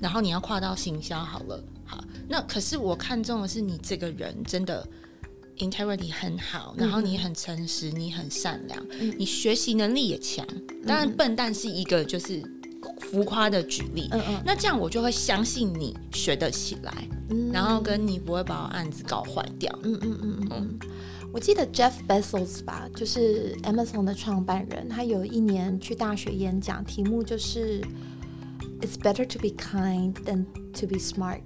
然后你要跨到行销好了，好。那可是我看中的是你这个人真的 integrity 很好，然后你很诚实，你很善良，你学习能力也强。当然，笨蛋是一个就是浮夸的举例。嗯嗯。那这样我就会相信你学得起来，然后跟你不会把案子搞坏掉。嗯嗯嗯嗯。我记得 Jeff Bezos 吧，就是 Amazon 的创办人，他有一年去大学演讲，题目就是 "It's better to be kind than to be smart"，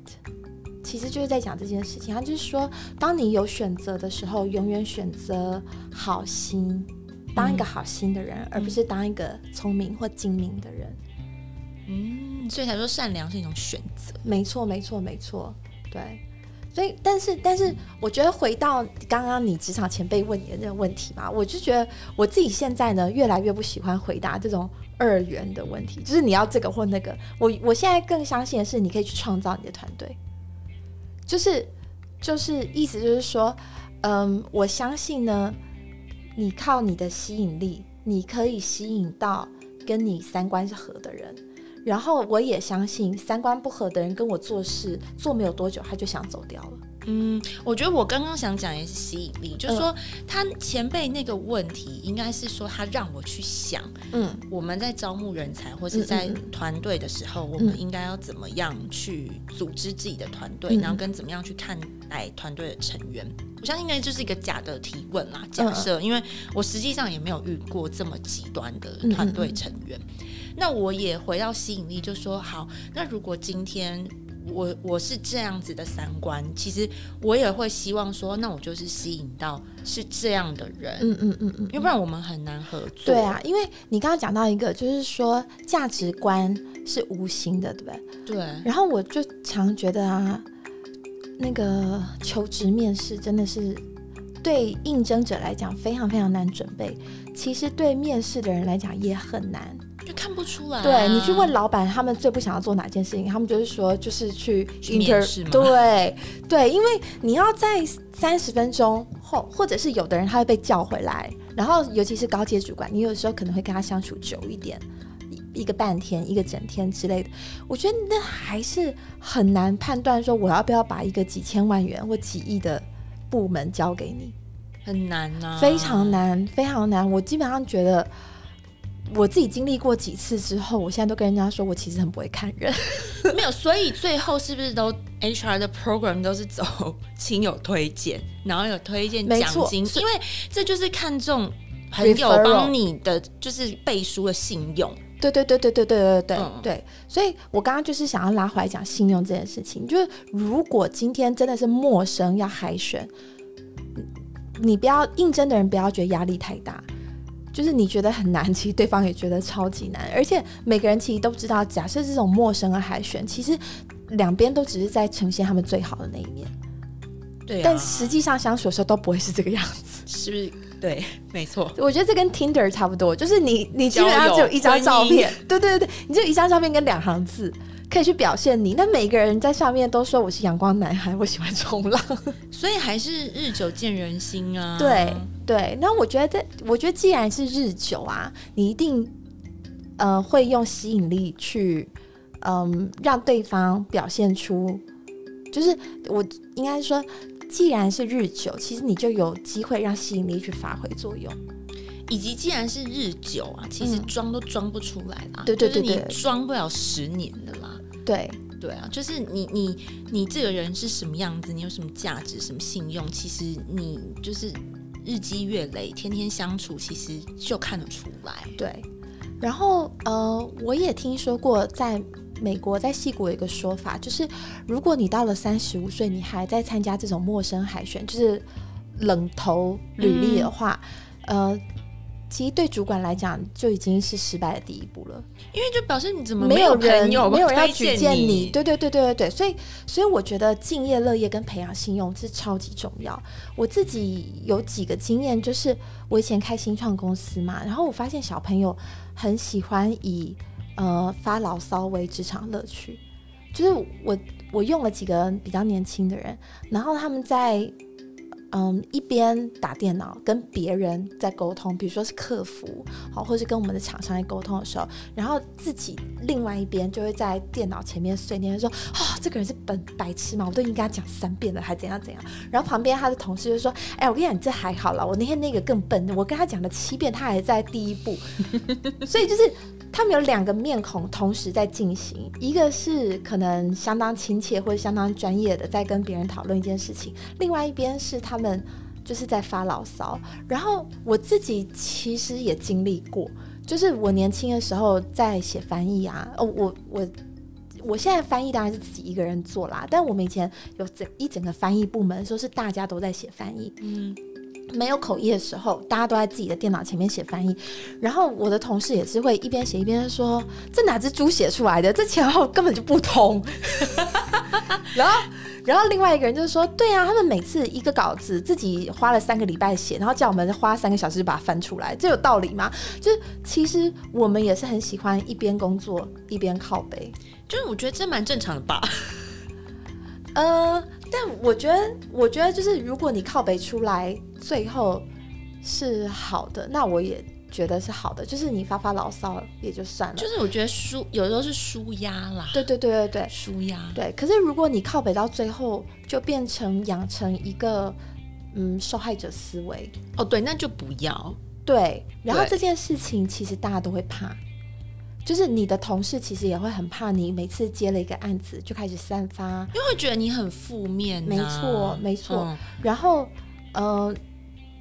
其实就是在讲这件事情。他就是说，当你有选择的时候，永远选择好心，当一个好心的人，而不是当一个聪明或精明的人。嗯，所以才说善良是一种选择。没错，没错，没错，对。所以，但是，但是，我觉得回到刚刚你职场前辈问你的那个问题嘛，我就觉得我自己现在呢，越来越不喜欢回答这种二元的问题，就是你要这个或那个。我我现在更相信的是，你可以去创造你的团队，就是就是意思就是说，嗯，我相信呢，你靠你的吸引力，你可以吸引到跟你三观是合的人。然后我也相信，三观不合的人跟我做事做没有多久，他就想走掉了。嗯，我觉得我刚刚想讲也是吸引力，就是说他前辈那个问题，应该是说他让我去想，嗯，我们在招募人才或是在团队的时候，我们应该要怎么样去组织自己的团队，然后跟怎么样去看待团队的成员。我相信应该就是一个假的提问啦，假设，因为我实际上也没有遇过这么极端的团队成员。那我也回到吸引力，就说好。那如果今天我我是这样子的三观，其实我也会希望说，那我就是吸引到是这样的人。嗯嗯嗯嗯，要不然我们很难合作。对啊，因为你刚刚讲到一个，就是说价值观是无形的，对不对？对。然后我就常觉得啊，那个求职面试真的是对应征者来讲非常非常难准备，其实对面试的人来讲也很难。就看不出来。对你去问老板，他们最不想要做哪件事情？他们就是说，就是去面试对对，因为你要在三十分钟后，或者是有的人他会被叫回来，然后尤其是高阶主管，你有时候可能会跟他相处久一点，一个半天、一个整天之类的。我觉得那还是很难判断说，我要不要把一个几千万元或几亿的部门交给你，很难啊，非常难，非常难。我基本上觉得。我自己经历过几次之后，我现在都跟人家说，我其实很不会看人。没有，所以最后是不是都 HR 的 program 都是走亲友推荐，然后有推荐奖金？因为这就是看中朋友帮你的，就是背书的信用。对对对对对对对对对。所以我刚刚就是想要拉回来讲信用这件事情，就是如果今天真的是陌生要海选，你不要应征的人不要觉得压力太大。就是你觉得很难，其实对方也觉得超级难，而且每个人其实都知道，假设这种陌生的海选，其实两边都只是在呈现他们最好的那一面。对，但实际上相处的时候都不会是这个样子，是不是？对，没错。我觉得这跟 Tinder 差不多，就是你你基本上只有一张照片，对对对对，你就一张照片跟两行字。可以去表现你，那每个人在上面都说我是阳光男孩，我喜欢冲浪，所以还是日久见人心啊。对对，那我觉得，我觉得既然是日久啊，你一定呃会用吸引力去嗯让对方表现出，就是我应该说，既然是日久，其实你就有机会让吸引力去发挥作用。以及既然是日久啊，其实装都装不出来啦。对对对对，装不了十年的啦。对对啊，就是你你你这个人是什么样子，你有什么价值，什么信用，其实你就是日积月累，天天相处，其实就看得出来。对，然后呃，我也听说过，在美国在戏谷有一个说法，就是如果你到了三十五岁，你还在参加这种陌生海选，就是冷投履历的话，呃。其实对主管来讲，就已经是失败的第一步了，因为就表示你怎么没有人没有人要举荐你？对对对对对对，所以所以我觉得敬业乐业跟培养信用是超级重要。我自己有几个经验，就是我以前开新创公司嘛，然后我发现小朋友很喜欢以呃发牢骚为职场乐趣，就是我我用了几个比较年轻的人，然后他们在。嗯，一边打电脑跟别人在沟通，比如说是客服，好，或是跟我们的厂商在沟通的时候，然后自己另外一边就会在电脑前面碎念说：“啊，这个人是本白痴嘛，我都已经跟他讲三遍了，还怎样怎样。”然后旁边他的同事就说：“哎，我跟你讲，这还好了，我那天那个更笨，我跟他讲了七遍，他还在第一步。”所以就是。他们有两个面孔同时在进行，一个是可能相当亲切或者相当专业的在跟别人讨论一件事情，另外一边是他们就是在发牢骚。然后我自己其实也经历过，就是我年轻的时候在写翻译啊，哦，我我我现在翻译当然是自己一个人做啦，但我们以前有整一整个翻译部门，说是大家都在写翻译，嗯。没有口译的时候，大家都在自己的电脑前面写翻译，然后我的同事也是会一边写一边说：“这哪只猪写出来的？这前后根本就不通。”然后，然后另外一个人就说：“对啊，他们每次一个稿子自己花了三个礼拜写，然后叫我们花三个小时把它翻出来，这有道理吗？”就是其实我们也是很喜欢一边工作一边靠背，就是我觉得这蛮正常的吧。呃，但我觉得，我觉得就是如果你靠北出来，最后是好的，那我也觉得是好的。就是你发发牢骚也就算了。就是我觉得舒有时候是舒压啦。对对对对对，舒压。对，可是如果你靠北到最后，就变成养成一个嗯受害者思维。哦，对，那就不要。对，然后这件事情其实大家都会怕。就是你的同事其实也会很怕你，每次接了一个案子就开始散发，因为会觉得你很负面。没错，没错。然后，呃，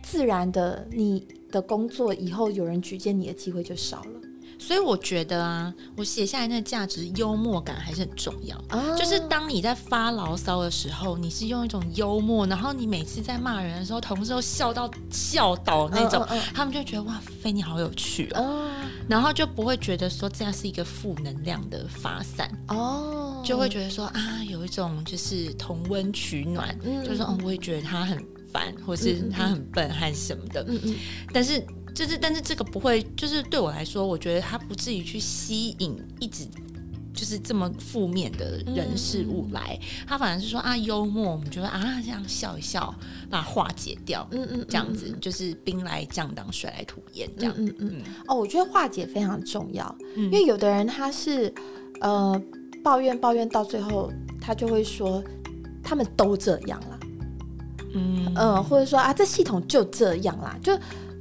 自然的，你的工作以后有人举荐你的机会就少了。所以我觉得啊，我写下来那个价值，幽默感还是很重要。就是当你在发牢骚的时候，你是用一种幽默，然后你每次在骂人的时候，同事都笑到笑倒那种，他们就觉得哇，菲你好有趣哦，然后就不会觉得说这样是一个负能量的发散哦，就会觉得说啊，有一种就是同温取暖，就是说哦，我也觉得他很烦，或是他很笨，还是什么的，嗯嗯，但是。就是，但是这个不会，就是对我来说，我觉得它不至于去吸引一直就是这么负面的人事物来。他反而是说啊，幽默，我们觉得啊这样笑一笑，把它化解掉。嗯嗯，这样子就是兵来将挡，水来土掩。这样，嗯嗯。哦，我觉得化解非常重要，因为有的人他是呃抱怨抱怨到最后，他就会说他们都这样啦。嗯嗯，或者说啊，这系统就这样啦，就。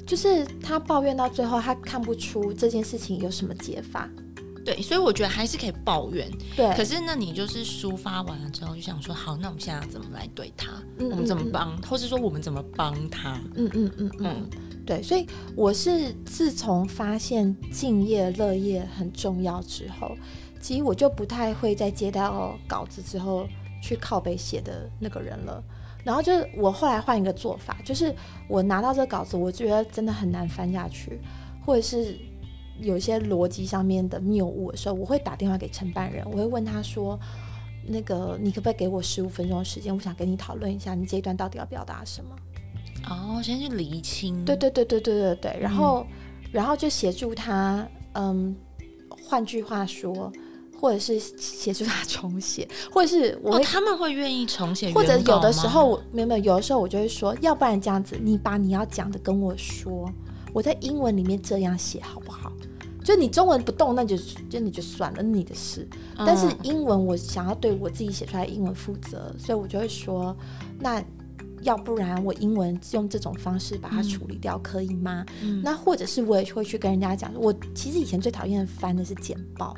就是他抱怨到最后，他看不出这件事情有什么解法。对，所以我觉得还是可以抱怨。对，可是那你就是抒发完了之后，就想说，好，那我们现在怎么来对他？我们怎么帮，或是说我们怎么帮他？嗯嗯嗯嗯，对。所以我是自从发现敬业乐业很重要之后，其实我就不太会在接到稿子之后去靠背写的那个人了。然后就是我后来换一个做法，就是我拿到这个稿子，我觉得真的很难翻下去，或者是有一些逻辑上面的谬误的时候，我会打电话给承办人，我会问他说：“那个你可不可以给我十五分钟的时间？我想跟你讨论一下，你这一段到底要表达什么？哦，先去厘清。对对对对对对对，然后、然后就协助他，嗯，换句话说，或者是协助他重写，或者是我哦，他们会愿意重写或者有的时候我没有没有，有的时候我就会说，要不然这样子，你把你要讲的跟我说，我在英文里面这样写好不好？就你中文不动，那就就你就算了，你的事。但是嗯英文我想要对我自己写出来的英文负责，所以我就会说，那要不然我英文用这种方式把它处理掉，可以吗？嗯那或者是我也会去跟人家讲，我其实以前最讨厌翻的是简报，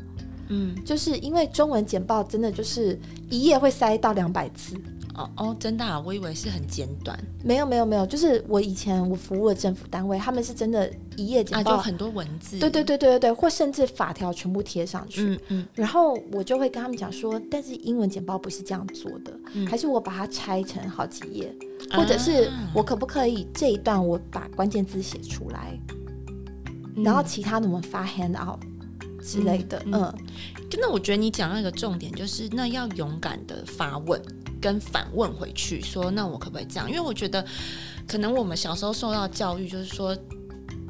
嗯，就是因为中文简报真的就是一页会塞到两百字。哦哦，真的、啊，我以为是很简短。没有没有没有，就是我以前我服务的政府单位，他们是真的一页啊，简报，就很多文字。对对对对对对，或甚至法条全部贴上去。嗯嗯。然后我就会跟他们讲说，但是英文简报不是这样做的，嗯。还是我把它拆成好几页，或者是啊我可不可以这一段我把关键字写出来，嗯。然后其他的我们发 hand out 之类的，嗯嗯真的，我觉得你讲到一个重点，就是那要勇敢的发问跟反问回去，说那我可不可以这样？因为我觉得可能我们小时候受到教育就是说。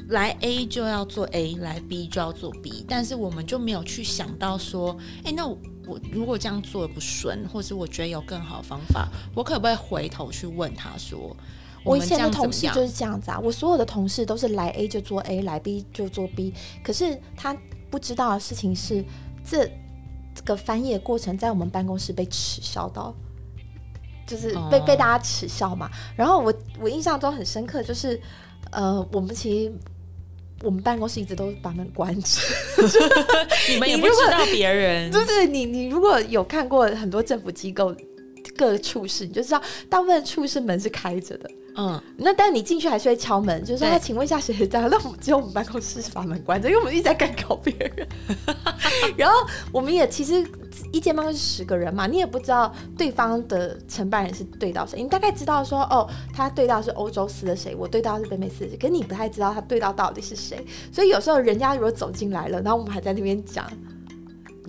来 A 就要做 A，来 B 就要做 B，但是我们就没有去想到说，哎、那我我如果这样做不顺，或是我觉得有更好的方法，我可不可以回头去问他说，我以们这前的同？事就是这样子啊，我所有的同事都是来 A 就做 A，来 B 就做 B。可是他不知道的事情是，这这个翻译的过程在我们办公室被耻笑到，就是被、哦被大家耻笑嘛。然后我我印象中很深刻，就是呃，我们其实我们办公室一直都把门关着。你们也不知道别人，对对，你你如果有看过很多政府机构各处室，你就知道大部分处室门是开着的。嗯，那但你进去还是会敲门，就是说，请问一下谁谁在？那我们只有我们办公室是把门关着，因为我们一直在干搞别人。然后我们也其实一间办公室十个人嘛，你也不知道对方的承办人是对到谁，你大概知道说，哦，他对到是欧洲司的谁，我对到是北美司的谁，可是你不太知道他对到到底是谁。所以有时候人家如果走进来了，然后我们还在那边讲，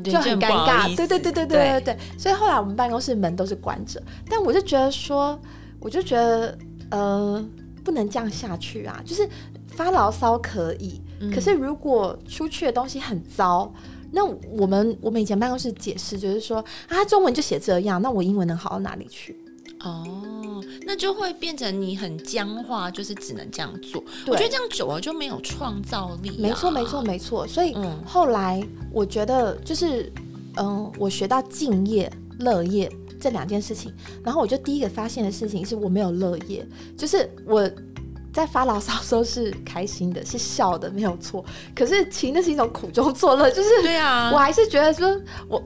就很尴尬。对对对对对对对。所以后来我们办公室门都是关着，但我就觉得说，我就觉得呃，不能这样下去啊，就是发牢骚可以，嗯可是如果出去的东西很糟。那我们我们以前办公室解释就是说啊，中文就写这样，那我英文能好到哪里去？哦，那就会变成你很僵化，就是只能这样做。我觉得这样久了就没有创造力、啊。没错，没错，没错。所以嗯后来我觉得就是，嗯，我学到敬业、乐业这两件事情，然后我就第一个发现的事情是我没有乐业，就是我。在发牢骚的时候是开心的，是笑的，没有错。可是其实那是一种苦中作乐，就是对啊，我还是觉得说，我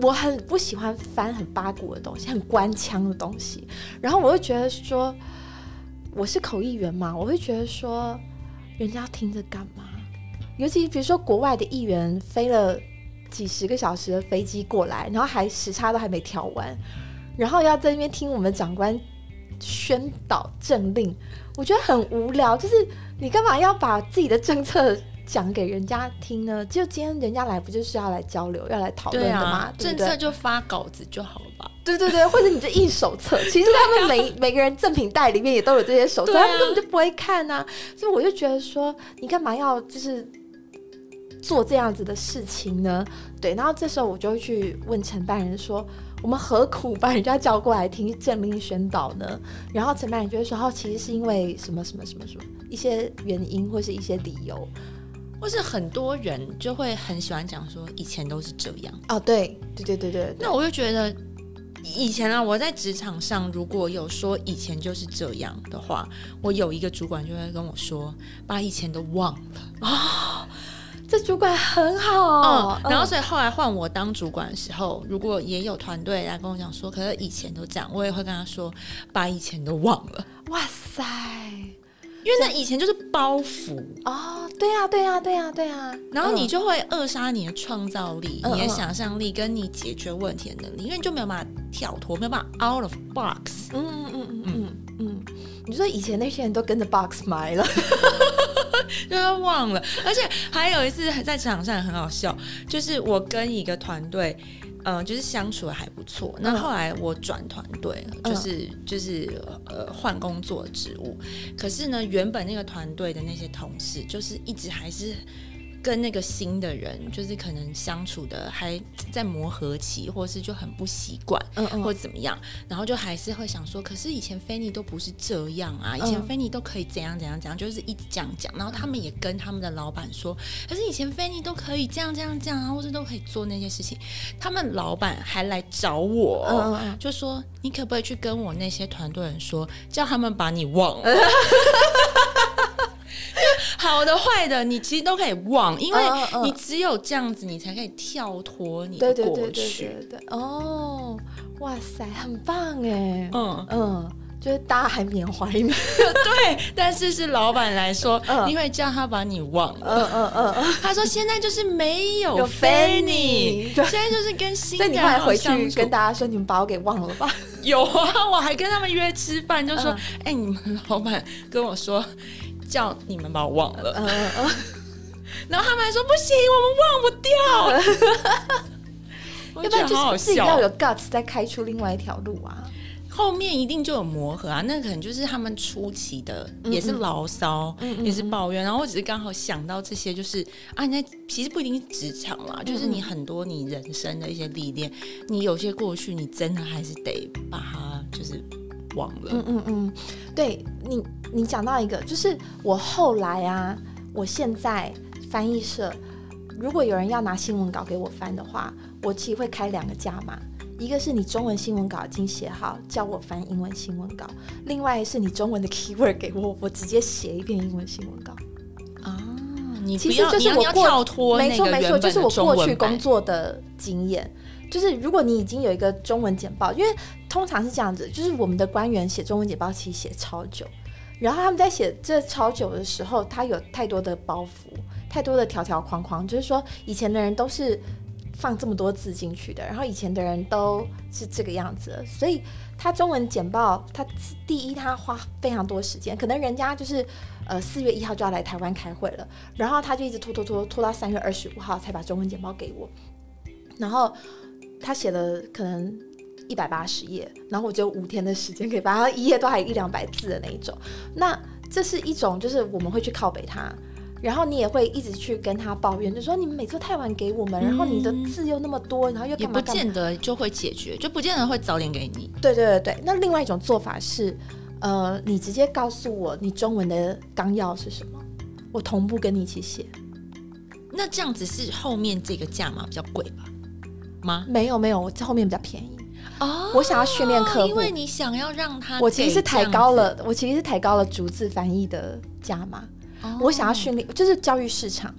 我很不喜欢翻很八股的东西，很官腔的东西。然后我会觉得说，我是口译员嘛，我会觉得说，人家听着干嘛？尤其比如说国外的议员飞了几十个小时的飞机过来，然后还时差都还没调完，然后要在那边听我们长官宣导政令，我觉得很无聊。就是你干嘛要把自己的政策讲给人家听呢？就今天人家来不就是要来交流、要来讨论的吗？啊，对对政策就发稿子就好了吧？对对对，或者你就印手册，其实他们每、每个人赠品袋里面也都有这些手册，啊他们根本就不会看呐、所以我就觉得说，你干嘛要就是做这样子的事情呢？对，然后这时候我就会去问承办人说，我们何苦把人家叫过来听政令宣导呢？然后承办人就会说，哦，其实是因为什么什么什么什么一些原因或是一些理由。或是很多人就会很喜欢讲说以前都是这样，哦，对对对对对对，那我就觉得。以前啊，我在职场上如果有说以前就是这样的话，我有一个主管就会跟我说，把以前都忘了。哦 这主管很好，嗯，然后所以后来换我当主管的时候，如果也有团队来跟我讲说，可是以前都这样，我也会跟他说，把以前都忘了，哇塞。因为那以前就是包袱，哦，对呀、对呀、对呀、对呀、然后你嗯。就会扼杀你的创造力、你的想象力跟你解决问题的能力，因为你就没有办法跳脱，没有办法 out of box。嗯嗯嗯嗯。嗯嗯，你说以前那些人都跟着 Box 埋了，就是忘了，而且还有一次在场上很好笑，就是我跟一个团队，嗯，就是相处的还不错。那后来我转团队，就是就是呃换工作职务，可是呢，原本那个团队的那些同事，就是一直还是。跟那个新的人，就是可能相处的还在磨合期，或是就很不习惯，嗯嗯，或怎么样，然后就还是会想说，可是以前菲尼都不是这样啊，以前菲尼都可以怎样怎样怎样，就是一直这样讲，然后他们也跟他们的老板说，可是以前菲尼都可以这样这样这样啊，或是都可以做那些事情，他们老板还来找我，嗯。就说你可不可以去跟我那些团队人说，叫他们把你忘了。好的坏的，你其实都可以忘，因为你只有这样子，你才可以跳脱你的过去。对哦，哇塞，很棒哎，嗯嗯，就是大家还缅怀你，对，但是是老板来说，你会叫他把你忘了。嗯嗯嗯，他说现在就是没有 Fanny，，现在就是跟新人。你快回去跟大家说，你们把我给忘了吧。有啊，我还跟他们约吃饭，就说，哎，你们老板跟我说。叫你们把我忘了，然后他们还说不行，我们忘不掉。要不然就是自己要有 guts 再开出另外一条路啊。后面一定就有磨合啊，那可能就是他们初期的也是牢骚，也是抱怨。然后我只是刚好想到这些，就是啊，你在其实不一定是职场啦，就是你很多你人生的一些历练，你有些过去，你真的还是得把它就是。忘了，嗯嗯嗯，对你，你讲到一个，就是我后来啊，我现在翻译社，如果有人要拿新闻稿给我翻的话，我其实会开两个价码，一个是你中文新闻稿已经写好，叫我翻英文新闻稿；，另外是你中文的 keyword 给我，我直接写一篇英文新闻稿。啊，你其实就是我跳脱，没错没错，就是我过去工作的经验。就是如果你已经有一个中文简报，因为通常是这样子，就是我们的官员写中文简报其实写超久，然后他们在写这超久的时候，他有太多的包袱，太多的条条框框，就是说以前的人都是放这么多字进去的，然后以前的人都是这个样子，所以他中文简报，他第一他花非常多时间，可能人家就是呃四月一号就要来台湾开会了，然后他就一直拖拖拖拖到三月二十五号才把中文简报给我，然后。他写了可能一百八十页，然后我只有五天的时间可以把它一页都还有一两百字的那一种。那这是一种，就是我们会去靠北他，然后你也会一直去跟他抱怨，就说你们每次太晚给我们，然后你的字又那么多，然后又也不见得就会解决，就不见得会早点给你。对对对对，那另外一种做法是，呃，你直接告诉我你中文的纲要是什么，我同步跟你一起写。那这样子是后面这个价码比较贵吧？吗？没有没有，我在后面比较便宜哦。我想要训练客户，因为你想要让他，我其实是抬高了，我其实是抬高了逐字翻译的价码。我想要训练，就是教育市场。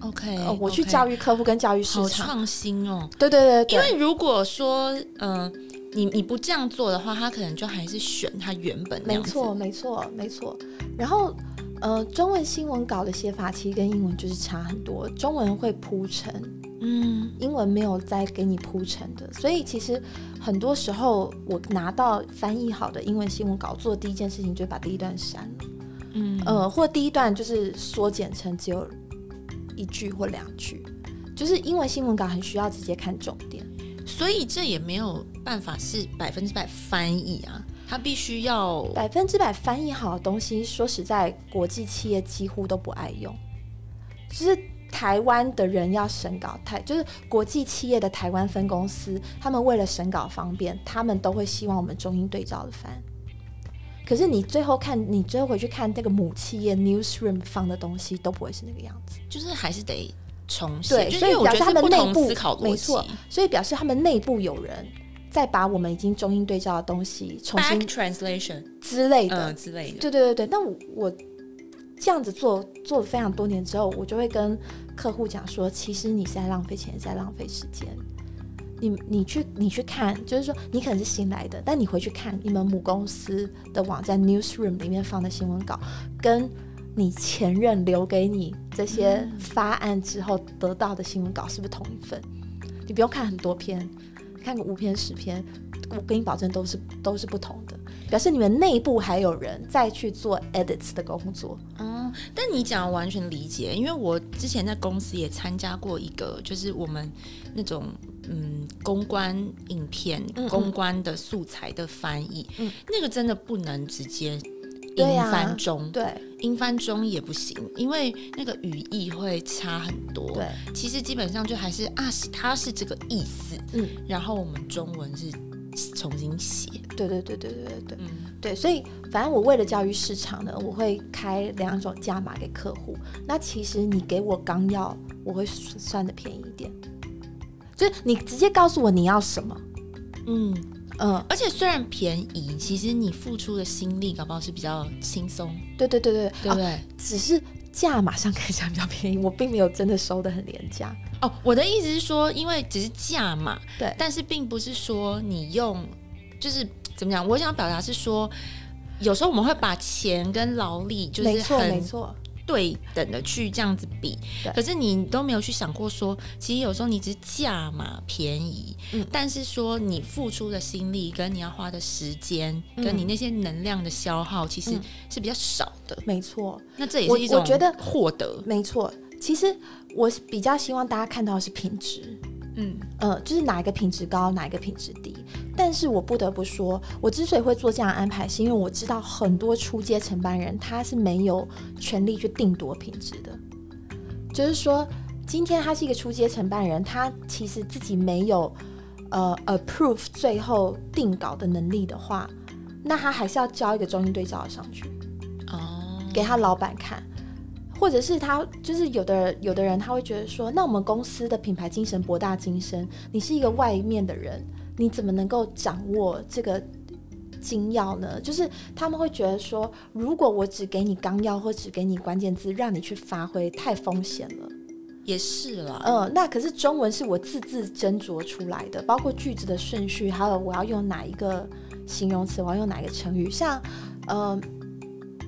OK，我去教育客户跟教育市场，创新哦。对对对，因为如果说嗯，你你不这样做的话，他可能就还是选他原本没错没错没错。然后呃，中文新闻稿的写法其实跟英文就是差很多，中文会铺陈。嗯，英文没有再给你铺陈的，所以其实很多时候我拿到翻译好的英文新闻稿，做的第一件事情就是把第一段删了，嗯，呃，或第一段就是缩减成只有一句或两句，就是英文新闻稿很需要直接看重点，所以这也没有办法是百分之百翻译啊，它必须要百分之百翻译好的东西，说实在，国际企业几乎都不爱用，就是。台湾的人要审稿，台就是国际企业的台湾分公司，他们为了审稿方便，他们都会希望我们中英对照的翻。可是你最后看，你最后回去看那个母企业 newsroom 放的东西，都不会是那个样子，就是还是得重新。对，所以表示他们内部没错，所以表示他们内部有人在把我们已经中英对照的东西重新 translation 之类的之类的。对对对对，那我这样子做做了非常多年之后，我就会跟。客户讲说，其实你是在浪费钱，在浪费时间。你你去你去看，就是说你可能是新来的，但你回去看你们母公司的网站 newsroom 里面放的新闻稿，跟你前任留给你这些发案之后得到的新闻稿是不是同一份？你不用看很多篇，看个五篇十篇，我跟你保证都是都是不同的，表示你们内部还有人再去做 edits 的工作。但你讲完全理解，因为我之前在公司也参加过一个，就是我们那种嗯公关影片、公关的素材的翻译，嗯。那个真的不能直接英翻中，对，英翻中也不行，因为那个语义会差很多。对，其实基本上就还是啊，它是这个意思，嗯，然后我们中文是重新写。对对对对对对对，嗯，对，所以反正我为了教育市场呢，我会开两种价码给客户。那其实你给我纲要，我会算的便宜一点，就是你直接告诉我你要什么，嗯嗯，而且虽然便宜，其实你付出的心力搞不好是比较轻松。对对对对，对不对？只是价码上看起来比较便宜，我并没有真的收的很廉价。哦，我的意思是说，因为只是价嘛，对，但是并不是说你用就是。怎么讲？我想表达是说，有时候我们会把钱跟劳力就是很对等的去这样子比，可是你都没有去想过说，其实有时候你只是价码便宜，嗯但是说你付出的心力跟你要花的时间，跟你那些能量的消耗，其实是比较少的。没错，那这也是一种我觉得获得。没错，其实我比较希望大家看到的是品质。嗯呃，就是哪一个品质高，哪一个品质低。但是我不得不说，我之所以会做这样安排，是因为我知道很多初阶承办人他是没有权利去定夺品质的。就是说，今天他是一个初阶承办人，他其实自己没有呃 approve 最后定稿的能力的话，那他还是要交一个中心对照上去，哦，给他老板看。或者是他就是有的有的人他会觉得说，那我们公司的品牌精神博大精深，你是一个外面的人，你怎么能够掌握这个精要呢？就是他们会觉得说，如果我只给你纲要或只给你关键字，让你去发挥，太风险了。也是了，嗯，那可是中文是我字字斟酌出来的，包括句子的顺序，还有我要用哪一个形容词，我要用哪一个成语，像呃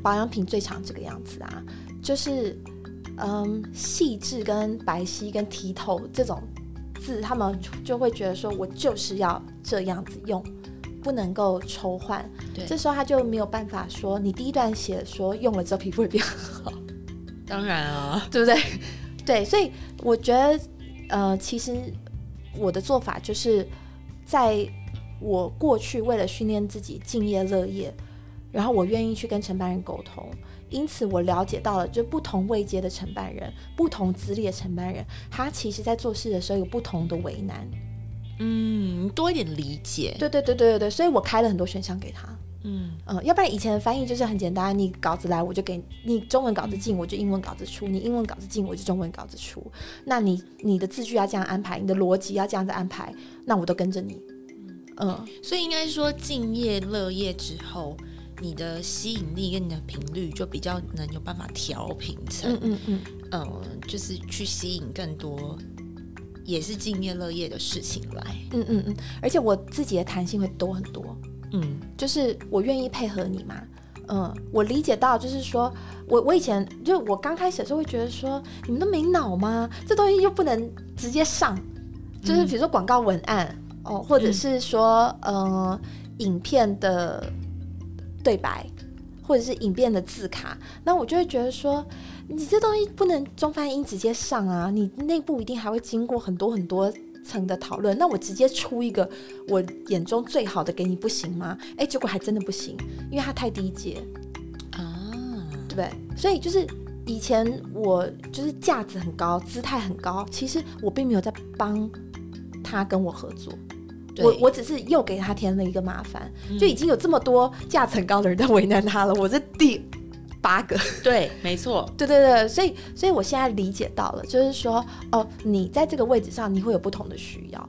保养品最常这个样子啊。就是，嗯，细致跟白皙跟剔透这种字，他们就会觉得说，我就是要这样子用，不能够抽换。对，这时候他就没有办法说，你第一段写说用了之后皮肤会变好。当然啊，对不对？对，所以我觉得，呃，其实我的做法就是，在我过去为了训练自己敬业乐业，然后我愿意去跟承办人沟通。因此，我了解到了，就不同位阶的承办人、不同资历的承办人，他其实在做事的时候有不同的为难。嗯，多一点理解。对对对对对对，所以我开了很多选项给他。嗯嗯，要不然以前的翻译就是很简单，你稿子来我就给你中文稿子进，我就英文稿子出；你英文稿子进，我就中文稿子出。那你你的字句要这样安排，你的逻辑要这样子安排，那我都跟着你。嗯，所以应该说敬业乐业之后。你的吸引力跟你的频率就比较能有办法调频层，嗯嗯嗯，嗯，就是去吸引更多也是敬业乐业的事情来，嗯嗯嗯，而且我自己的弹性会多很多，嗯，就是我愿意配合你嘛，嗯，我理解到就是说我我以前就我刚开始的时候会觉得说你们都没脑吗？这东西又不能直接上，就是比如说广告文案哦，或者是说呃影片的。对白，或者是影片的字卡，那我就会觉得说，你这东西不能中翻英直接上啊，你内部一定还会经过很多很多层的讨论。那我直接出一个我眼中最好的给你不行吗？哎，结果还真的不行，因为它太低阶啊，对不对？所以就是以前我就是架子很高，姿态很高，其实我并没有在帮他跟我合作。我我只是又给他添了一个麻烦，就已经有这么多价层高的人在为难他了，我是第八个。对，没错，对对对，所以所以我现在理解到了，就是说，哦，你在这个位置上，你会有不同的需要，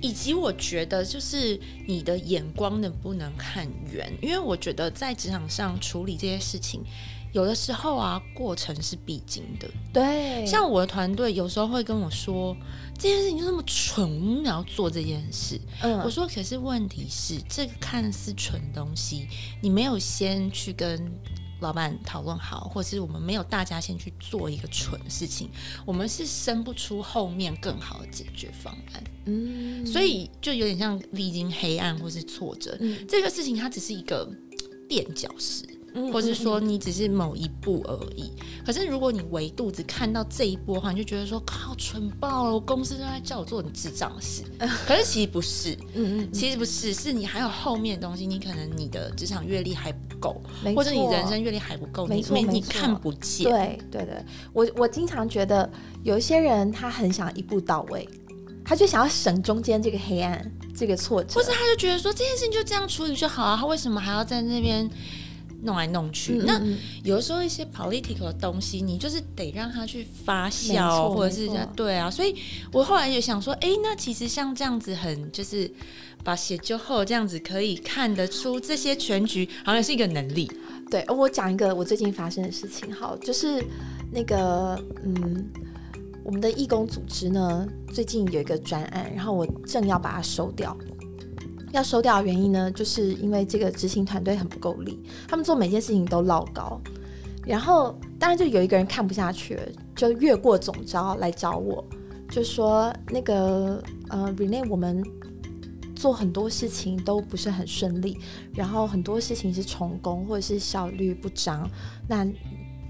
以及我觉得就是你的眼光能不能看远，因为我觉得在职场上处理这些事情。有的时候啊，过程是必经的。对，像我的团队有时候会跟我说，这件事情就那么蠢，你要做这件事。嗯，我说，可是问题是，这个看似蠢东西，你没有先去跟老板讨论好，或者是我们没有大家先去做一个蠢事情，我们是生不出后面更好的解决方案。嗯，所以就有点像历经黑暗或是挫折，这个事情它只是一个垫脚石。或是说你只是某一步而已。可是如果你唯独只看到这一步的话，你就觉得说靠，蠢爆了！我公司都在叫我做你智障的事。可是其实不是，嗯嗯，其实不是，是你还有后面的东西，你可能你的职场阅历还不够，或者你人生阅历还不够，你没你看不见。对对对，我我经常觉得有一些人他很想一步到位，他就想要省中间这个黑暗。这个挫折，或是他就觉得说这件事情就这样处理就好啊，他为什么还要在那边弄来弄去？那有的时候一些 political 的东西，你就是得让他去发酵，或者是对啊。所以我后来也想说，哎，那其实像这样子，很就是把写就后这样子，可以看得出这些全局，好像是一个能力。对，我讲一个我最近发生的事情，好，就是那个嗯。我们的义工组织呢，最近有一个专案，然后我正要把它收掉。要收掉的原因呢，就是因为这个执行团队很不够力，他们做每件事情都老高。然后，当然就有一个人看不下去，就越过总招来找我，就说那个呃，Rene，我们做很多事情都不是很顺利，然后很多事情是重工或者是效率不彰，那。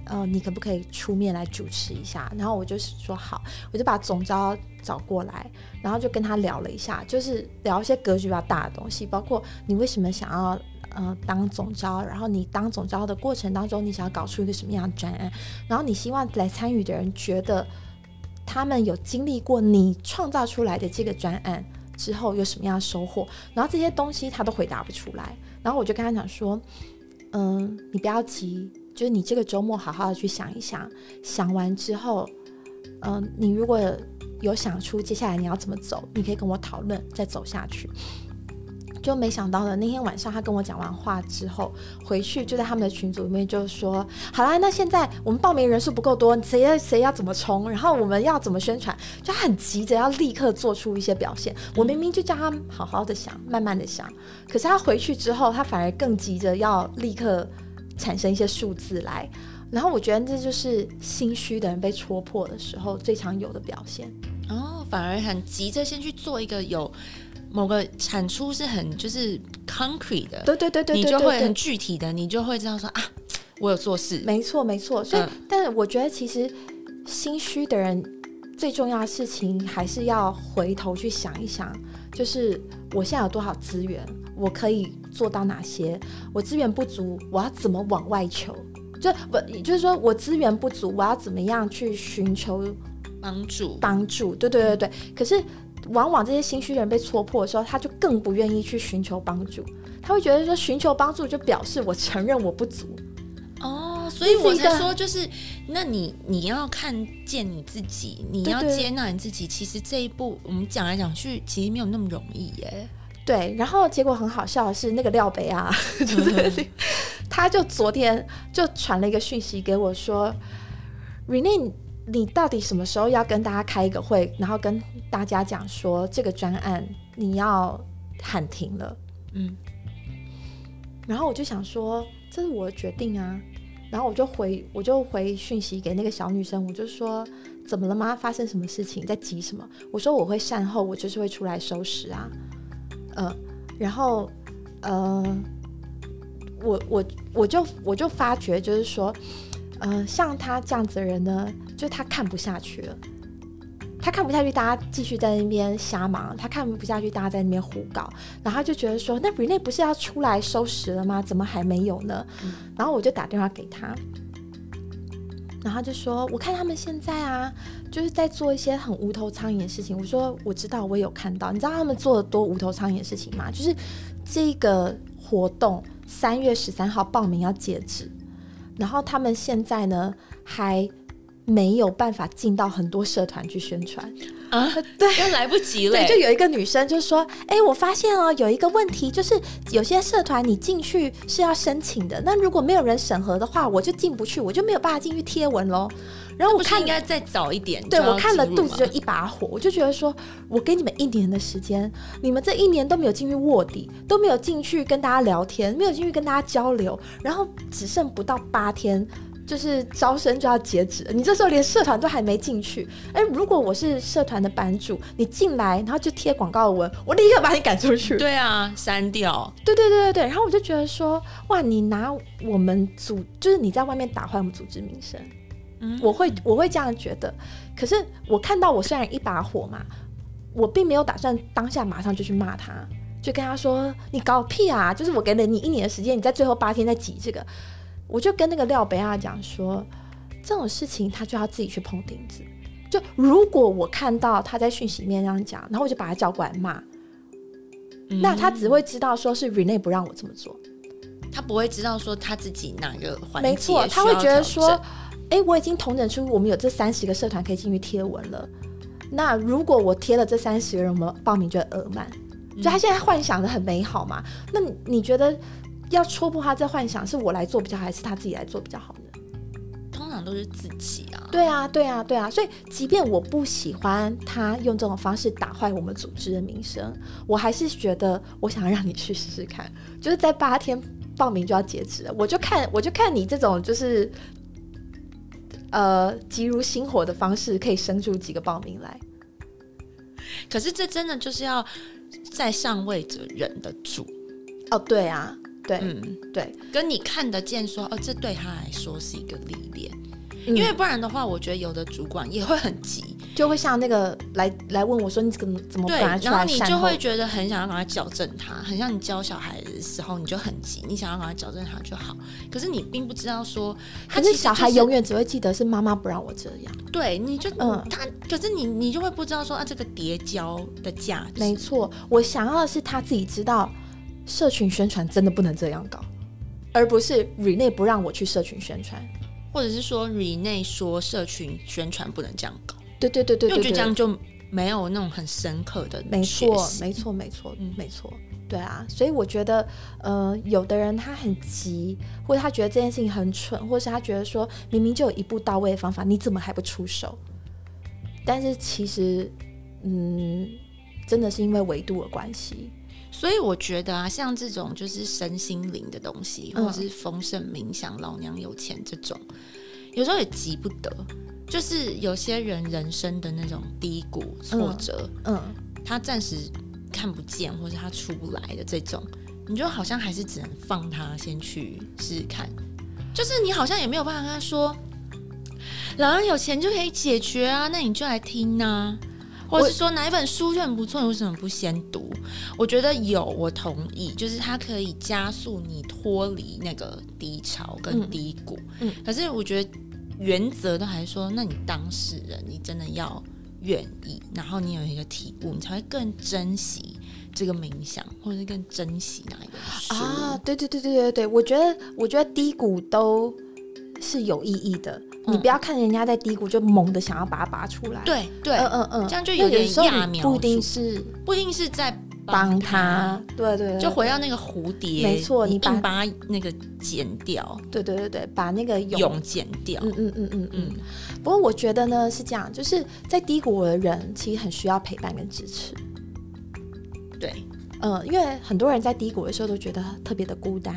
呃，你可不可以出面来主持一下？然后我就说好，我就把总招找过来，然后就跟他聊了一下，就是聊一些格局比较大的东西，包括你为什么想要呃当总招，然后你当总招的过程当中，你想要搞出一个什么样的专案，然后你希望来参与的人觉得他们有经历过你创造出来的这个专案之后有什么样的收获，然后这些东西他都回答不出来，然后我就跟他讲说，嗯，你不要急。就是你这个周末好好的去想一想，想完之后，嗯，你如果有想出接下来你要怎么走，你可以跟我讨论，再走下去。就没想到的那天晚上，他跟我讲完话之后，回去就在他们的群组里面就说：“好啦，那现在我们报名人数不够多，谁要谁要怎么冲？然后我们要怎么宣传？”就很急着要立刻做出一些表现。我明明就叫他好好的想，慢慢的想，可是他回去之后，他反而更急着要立刻。产生一些数字来，然后我觉得这就是心虚的人被戳破的时候最常有的表现。哦，反而很急着先去做一个有某个产出是很就是 concrete 的，对对对对，你就会很具体的，你就会知道说啊，我有做事。没错没错，所以，但是我觉得其实心虚的人最重要的事情还是要回头去想一想，就是我现在有多少资源。我可以做到哪些？我资源不足，我要怎么往外求？就不，就是说我资源不足，我要怎么样去寻求帮助？帮助，对对对对。可是往往这些心虚人被戳破的时候，他就更不愿意去寻求帮助。他会觉得说，寻求帮助就表示我承认我不足。哦，所以我才说，就是那你你要看见你自己，你要接纳你自己。其实这一步，我们讲来讲去，其实没有那么容易耶。对，然后结果很好笑的是，那个廖北啊，就是 他就昨天就传了一个讯息给我说，Rene，你到底什么时候要跟大家开一个会，然后跟大家讲说这个专案你要喊停了？嗯，然后我就想说，这是我的决定啊，然后我就回我就回讯息给那个小女生，我就说怎么了吗？发生什么事情？在急什么？我说我会善后，我就是会出来收拾啊。嗯，然后，呃，我我我就我就发觉，就是说，呃，像他这样子的人呢，就他看不下去了，他看不下去大家继续在那边瞎忙，他看不下去大家在那边胡搞，然后他就觉得说，那 Rene 不是要出来收拾了吗？怎么还没有呢？然后我就打电话给他。然后就说，我看他们现在啊，就是在做一些很无头苍蝇的事情。我说我知道，我有看到。你知道他们做的多无头苍蝇的事情吗？就是这个活动三月十三号报名要截止，然后他们现在呢还。没有办法进到很多社团去宣传啊，对，又来不及了。对，就有一个女生就说：“哎，我发现哦，有一个问题，就是有些社团你进去是要申请的，那如果没有人审核的话，我就进不去，我就没有办法进去贴文喽。”然后我看应该再早一点，对我看了肚子就一把火，我就觉得说，我给你们一年的时间，你们这一年都没有进去卧底，都没有进去跟大家聊天，没有进去跟大家交流，然后只剩不到八天。就是招生就要截止了，你这时候连社团都还没进去。哎，如果我是社团的版主，你进来然后就贴广告文，我立刻把你赶出去。对啊，删掉。对对对对对。然后我就觉得说，哇，你拿我们组，就是你在外面打坏我们组织名声。嗯，我会我会这样觉得。可是我看到我虽然一把火嘛，我并没有打算当下马上就去骂他，就跟他说你搞屁啊！就是我给了你一年的时间，你在最后八天再挤这个。我就跟那个廖北亚讲说，这种事情他就要自己去碰钉子。就如果我看到他在讯息面这样讲，然后我就把他叫过来骂，那他只会知道说是 Rene 不让我这么做，他不会知道说他自己哪个环节没错，他会觉得说，哎，我已经同整出我们有这三十个社团可以进去贴文了。那如果我贴了这三十个人，我们报名就额满。就他现在幻想的很美好嘛？那你觉得？要戳破他这幻想，是我来做比较好，还是他自己来做比较好呢？通常都是自己啊。对啊，对啊，对啊。所以，即便我不喜欢他用这种方式打坏我们组织的名声，我还是觉得我想让你去试试看。就是在八天报名就要截止了，我就看，我就看你这种就是呃急如星火的方式，可以生出几个报名来。可是，这真的就是要在上位者忍得住哦。对啊。对，嗯，对，跟你看得见说，哦，这对他来说是一个历练，因为不然的话，我觉得有的主管也会很急，就会像那个来来问我说，你怎么怎么对，然后你就会觉得很想要赶快矫正他，很像你教小孩的时候，你就很急，你想要赶快矫正他就好，可是你并不知道说，可是小孩永远只会记得是妈妈不让我这样，对，你就嗯，他，可是你你就会不知道说啊，这个叠交的价值，没错，我想要的是他自己知道。社群宣传真的不能这样搞，而不是 Rene 不让我去社群宣传，或者是说 Rene 说社群宣传不能这样搞。对对对对，因为这样就没有那种很深刻的。没错，没错，没错，嗯，没错，对啊。所以我觉得，呃，有的人他很急，或者他觉得这件事情很蠢，或者是他觉得说明明就有一步到位的方法，你怎么还不出手？但是其实，嗯，真的是因为维度的关系。所以我觉得啊，像这种就是身心灵的东西，或者是丰盛冥想、老娘有钱这种，有时候也急不得。就是有些人人生的那种低谷、挫折，嗯，他暂时看不见，或者他出不来的这种，你就好像还是只能放他先去试试看。就是你好像也没有办法跟他说，老娘有钱就可以解决啊，那你就来听呢。或是说哪一本书就很不错，你为什么不先读？我觉得有，我同意，就是它可以加速你脱离那个低潮跟低谷。嗯，可是我觉得原则都还是说，那你当事人你真的要愿意，然后你有一个体悟，你才会更珍惜这个冥想，或者是更珍惜哪一本书啊？对对对对对对，我觉得我觉得低谷都是有意义的。你不要看人家在低谷就猛的想要把它拔出来，对对，嗯嗯嗯，这样就有点揠苗不一定是不一定是在帮他，对对，就回到那个蝴蝶，没错，你把把那个剪掉，对对对对，把那个蛹剪掉，嗯嗯嗯嗯嗯。不过我觉得呢是这样，就是在低谷的人其实很需要陪伴跟支持，对，嗯，因为很多人在低谷的时候都觉得特别的孤单，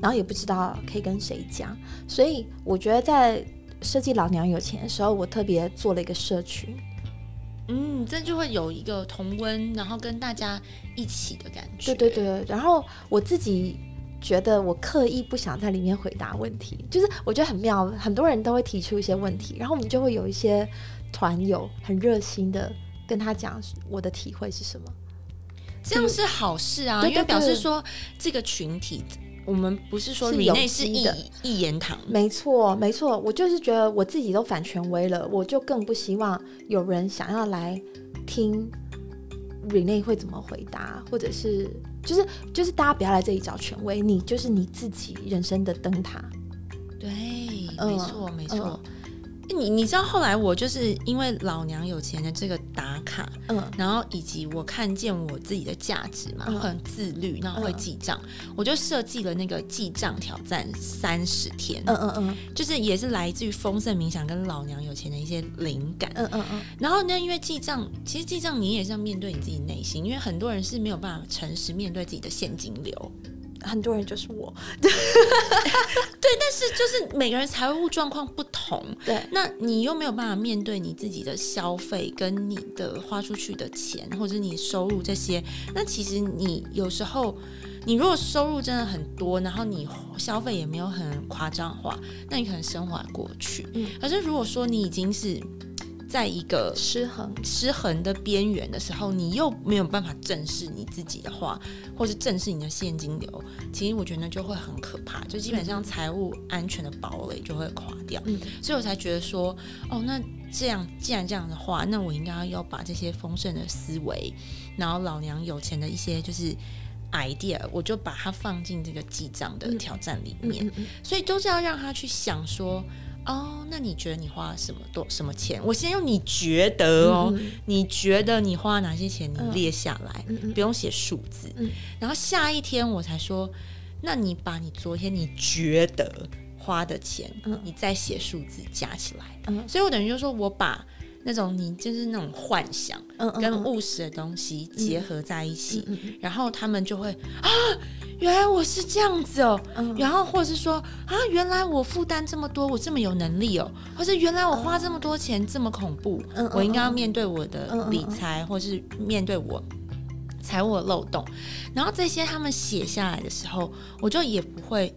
然后也不知道可以跟谁讲，所以我觉得在。设计老娘有钱的时候，我特别做了一个社群，嗯，这就会有一个同温，然后跟大家一起的感觉。对对对，然后我自己觉得我刻意不想在里面回答问题，就是我觉得很妙，很多人都会提出一些问题，然后我们就会有一些团友很热心的跟他讲我的体会是什么，这样是好事啊，因为表示说这个群体。我们不是说你内是一一言堂，没错没错，我就是觉得我自己都反权威了，我就更不希望有人想要来听 Rene 会怎么回答，或者是就是就是大家不要来这里找权威，你就是你自己人生的灯塔。对，没错没错。你你知道后来我就是因为老娘有钱的这个打卡，嗯，然后以及我看见我自己的价值嘛，很自律，然后会记账，我就设计了那个记账挑战三十天，嗯嗯嗯，就是也是来自于丰盛冥想跟老娘有钱的一些灵感，嗯嗯嗯。然后呢，因为记账，其实记账你也是要面对你自己内心，因为很多人是没有办法诚实面对自己的现金流。很多人就是我，对，但是就是每个人财务状况不同，对，那你又没有办法面对你自己的消费跟你的花出去的钱，或者你收入这些，那其实你有时候。你如果收入真的很多，然后你消费也没有很夸张的话，那你可能生活过去。嗯，可是如果说你已经是在一个失衡失衡的边缘的时候，你又没有办法正视你自己的话，或是正视你的现金流，其实我觉得就会很可怕，就基本上财务安全的堡垒就会垮掉。嗯，所以我才觉得说，哦，那这样既然这样的话，那我应该要把这些丰盛的思维，然后老娘有钱的一些就是。idea，我就把它放进这个记账的挑战里面，所以都是要让他去想说，哦，那你觉得你花了什么多什么钱？我先用你觉得哦，你觉得你花了哪些钱？你列下来，不用写数字，然后下一天我才说，那你把你昨天你觉得花的钱，你再写数字加起来，所以我等于就说我把。那种你就是那种幻想跟务实的东西结合在一起，然后他们就会啊，原来我是这样子哦，然后或者是说啊，原来我负担这么多，我这么有能力哦，或者原来我花这么多钱这么恐怖，我应该要面对我的理财，或是面对我财务的漏洞，然后这些他们写下来的时候，我就也不会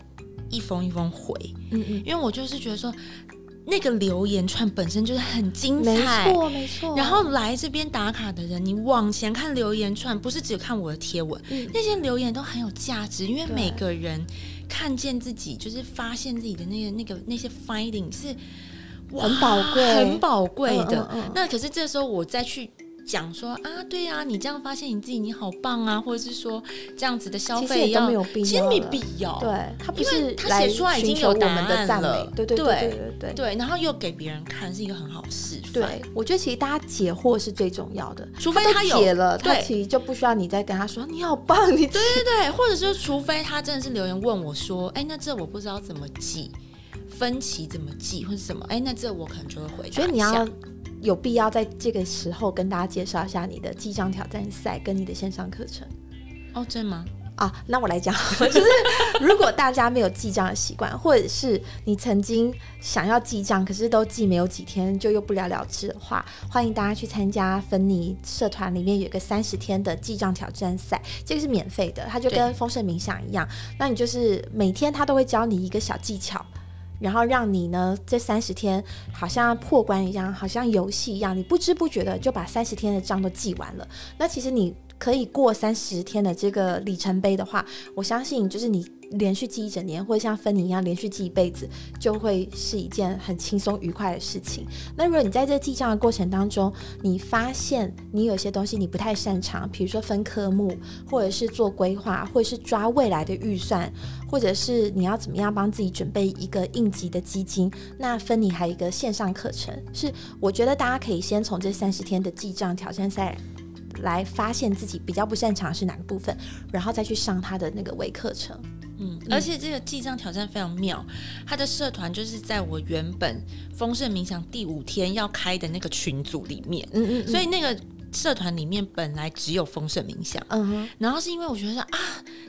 一封一封回，嗯嗯，因为我就是觉得说。那个留言串本身就是很精彩，没错没错。然后来这边打卡的人，你往前看留言串，不是只看我的贴文，那些留言都很有价值，因为每个人看见自己，就是发现自己的那个那个那些 finding 是很宝贵、很宝贵的。那可是这时候我再去。讲说啊，对呀，你这样发现你自己你好棒啊，或者是说这样子的消费都没有必要，其实没必要。对他不是他写出来已经有答案了，对对对对对对，然后又给别人看是一个很好示范。对，我觉得其实大家解惑是最重要的，除非他解了，他其实就不需要你再跟他说你好棒，你对对对，或者是除非他真的是留言问我说，哎，那这我不知道怎么记，分歧怎么记或者什么，哎，那这我可能就会回答一下。有必要在这个时候跟大家介绍一下你的记账挑战赛跟你的线上课程哦，真吗？啊，那我来讲，就是如果大家没有记账的习惯，或者是你曾经想要记账，可是都记没有几天就又不了了之的话，欢迎大家去参加芬尼社团里面有个三十天的记账挑战赛，这个是免费的，它就跟丰盛冥想一样，那你就是每天他都会教你一个小技巧。然后让你呢，这三十天好像破关一样，好像游戏一样，你不知不觉的就把三十天的账都记完了。那其实你可以过三十天的这个里程碑的话，我相信就是你。连续记一整年，或者像芬妮一样连续记一辈子，就会是一件很轻松愉快的事情。那如果你在这记账的过程当中，你发现你有些东西你不太擅长，比如说分科目，或者是做规划，或者是抓未来的预算，或者是你要怎么样帮自己准备一个应急的基金，那芬妮还有一个线上课程，是我觉得大家可以先从这三十天的记账挑战赛来发现自己比较不擅长是哪个部分，然后再去上他的那个微课程。嗯，而且这个记账挑战非常妙，他的社团就是在我原本丰盛冥想第五天要开的那个群组里面，嗯嗯，所以那个社团里面本来只有丰盛冥想，嗯哼，然后是因为我觉得啊，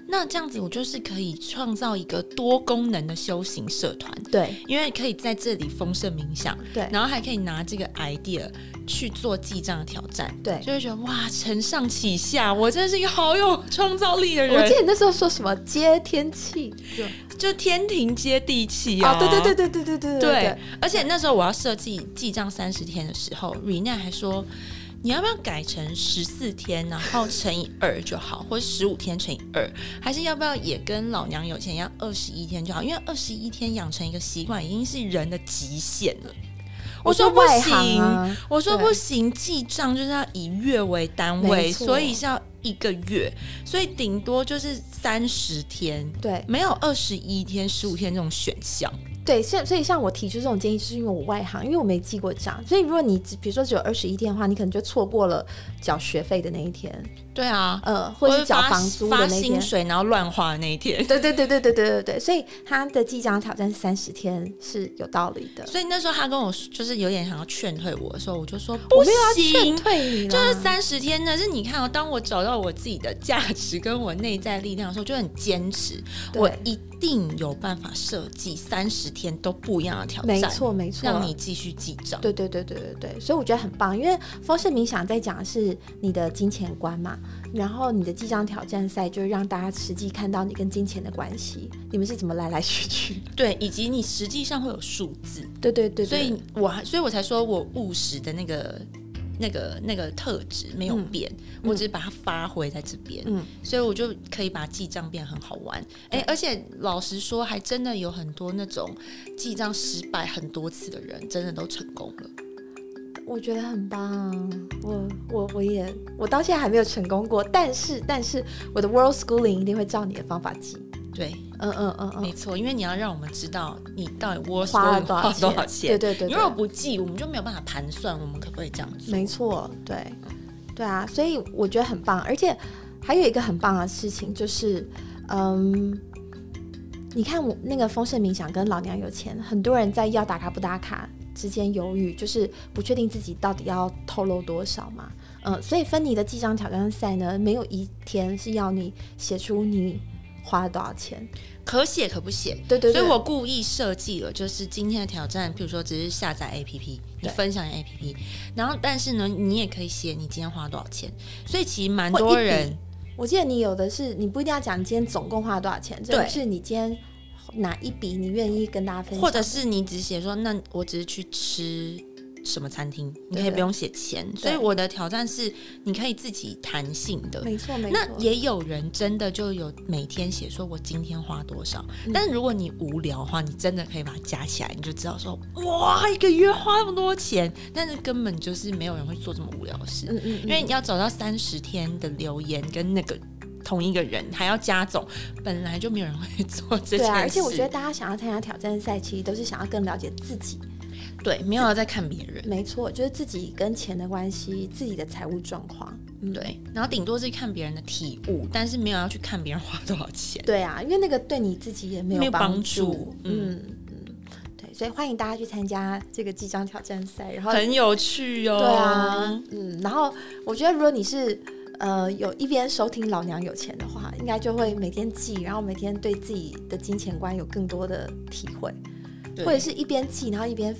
那这样子我就是可以创造一个多功能的修行社团，对，因为可以在这里丰盛冥想，对，然后还可以拿这个 idea。去做记账的挑战，对，就会觉得哇，承上启下，我真的是一个好有创造力的人。我记得那时候说什么接天气，就就天庭接地气啊！对对对对对对对对。而且那时候我要设计记账三十天的时候，Rina 还说，你要不要改成十四天，然后乘以二就好，或者十五天乘以二，还是要不要也跟老娘有钱一样，二十一天就好？因为二十一天养成一个习惯，已经是人的极限了。我说不行，我说不行，记账就是要以月为单位，所以是要一个月，所以顶多就是三十天，对，没有二十一天、十五天这种选项。对，所以所以像我提出这种建议，就是因为我外行，因为我没记过账，所以如果你只比如说只有二十一天的话，你可能就错过了缴学费的那一天，对啊，呃，或者是缴房租的发那一天。薪水然后乱花的那一天。对对对对对对对对，所以他的记账挑战三十天是有道理的。所以那时候他跟我说就是有点想要劝退我的时候，我就说不我没有要劝行，退你啦，就是三十天呢，是你看哦，当我找到我自己的价值跟我内在力量的时候，就很坚持，我一定有办法设计三十天都不一样的挑战，没错没错，让你继续记账。对对对对对对，所以我觉得很棒，因为丰盛冥想在讲的是你的金钱观嘛，然后你的记账挑战赛就是让大家实际看到你跟金钱的关系，你们是怎么来来去去。对，以及你实际上会有数字，对对对对所以我还，所以我才说我务实的那个。那个那个特质没有变，我只是把它发挥在这边，嗯所以我就可以把记账变很好玩。哎、而且老实说，还真的有很多那种记账失败很多次的人，真的都成功了。我觉得很棒，我我我也我到现在还没有成功过，但是但是我的 World Schooling 一定会照你的方法记。对，嗯嗯嗯嗯，没错，因为你要让我们知道你到底我花了多花少多少钱。对对对，你如果不记，我们就没有办法盘算，我们可不可以这样做？没错，对，对啊，所以我觉得很棒，而且还有一个很棒的事情就是，嗯，你看我那个丰盛冥想跟老娘有钱，很多人在要打卡不打卡之间犹豫，就是不确定自己到底要透露多少嘛，嗯，所以芬妮的记账挑战赛呢，没有一天是要你写出你花了多少钱，可写可不写。对对对，所以我故意设计了，就是今天的挑战，譬如说只是下载 APP，你分享 APP，然后但是呢，你也可以写你今天花多少钱。所以其实蛮多人我记得你有的是，你不一定要讲你今天总共花了多少钱，这对是你今天哪一笔你愿意跟大家分享，或者是你只写说，那我只是去吃什么餐厅，你可以不用写钱。所以我的挑战是，你可以自己弹性的。没错没错，那也有人真的就有每天写说我今天花多少，嗯但是如果你无聊的话，你真的可以把它加起来，你就知道说哇，一个月花那么多钱，但是根本就是没有人会做这么无聊的事，嗯嗯，因为你要找到三十天的留言跟那个同一个人还要加总，本来就没有人会做这些事。对啊，而且我觉得大家想要参加挑战赛，其实都是想要更了解自己。对，没有在看别人。没错，就是自己跟钱的关系，自己的财务状况。嗯，对，然后顶多是看别人的体悟，但是没有要去看别人花多少钱。对啊，因为那个对你自己也没没有帮帮助嗯嗯，对，所以欢迎大家去参加这个记账挑战赛，然后很有趣哦。对啊，嗯，然后我觉得如果你是呃有一边收听老娘有钱的话，应该就会每天记，然后每天对自己的金钱观有更多的体会，或者是一边记，然后一边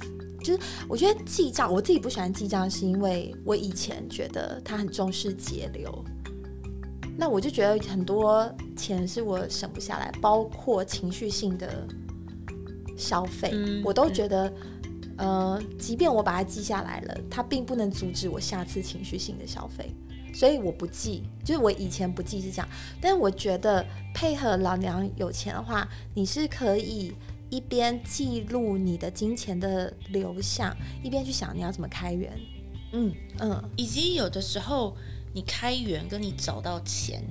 就是我觉得记账，我自己不喜欢记账，是因为我以前觉得他很重视节流。那我就觉得很多钱是我省不下来，包括情绪性的消费，嗯我都觉得，呃，即便我把它记下来了，它并不能阻止我下次情绪性的消费，所以我不记。就是我以前不记是这样，但是我觉得配合老娘有钱的话，你是可以一边记录你的金钱的流向，一边去想你要怎么开源。嗯，嗯，以及有的时候你开源跟你找到钱，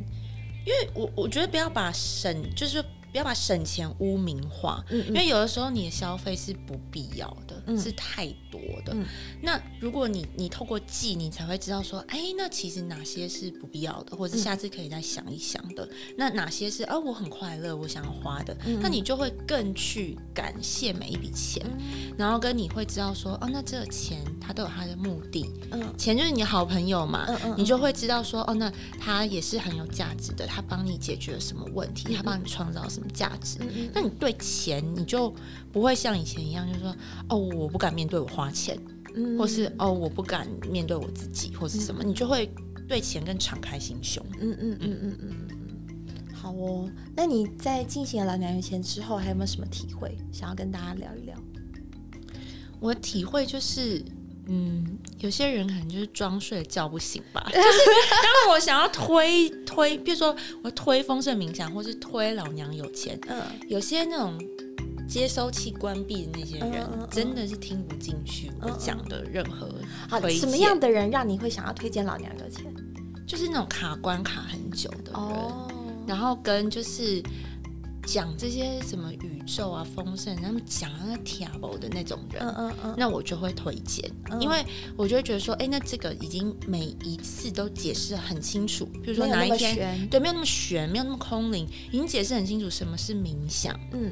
因为我我觉得不要把省，就是不要把省钱污名化，嗯因为有的时候你的消费是不必要的，嗯。是太多的。嗯。那如果你你透过记，你才会知道说，哎，那其实哪些是不必要的，或者嗯。下次可以再想一想的。那哪些是啊，我很快乐，我想要花的，嗯。那你就会更去感谢每一笔钱，然后跟你会知道说，哦，那这个钱它都有它的目的，嗯。钱就是你的好朋友嘛，嗯嗯你就会知道说，哦，那他也是很有价值的，他帮你解决了什么问题，他帮你创造什么价值。嗯那你对钱，你就不会像以前一样，就是说，哦，我不敢面对我花钱，嗯或是哦，我不敢面对我自己，或是什么，你就会对钱更敞开心胸。嗯嗯嗯嗯嗯嗯，好哦。那你在进行了老娘有钱之后，还有没有什么体会想要跟大家聊一聊？我的体会就是。嗯，有些人可能就是装睡叫不醒吧。就是当我想要推推，比如说我推丰盛冥想，或是推老娘有钱，嗯有些那种接收器关闭的那些人，嗯嗯嗯真的是听不进去我讲的任何好，什么样的人让你会想要推荐老娘有钱？就是那种卡关卡很久的人，哦，然后跟就是讲这些什么宇宙啊、丰盛，他们讲那个 t a 的那种人，嗯嗯嗯，那我就会推荐，因为我就会觉得说，哎，那这个已经每一次都解释很清楚，比如说哪一天，对，没有那么玄，没有那么空灵，已经解释很清楚什么是冥想，嗯。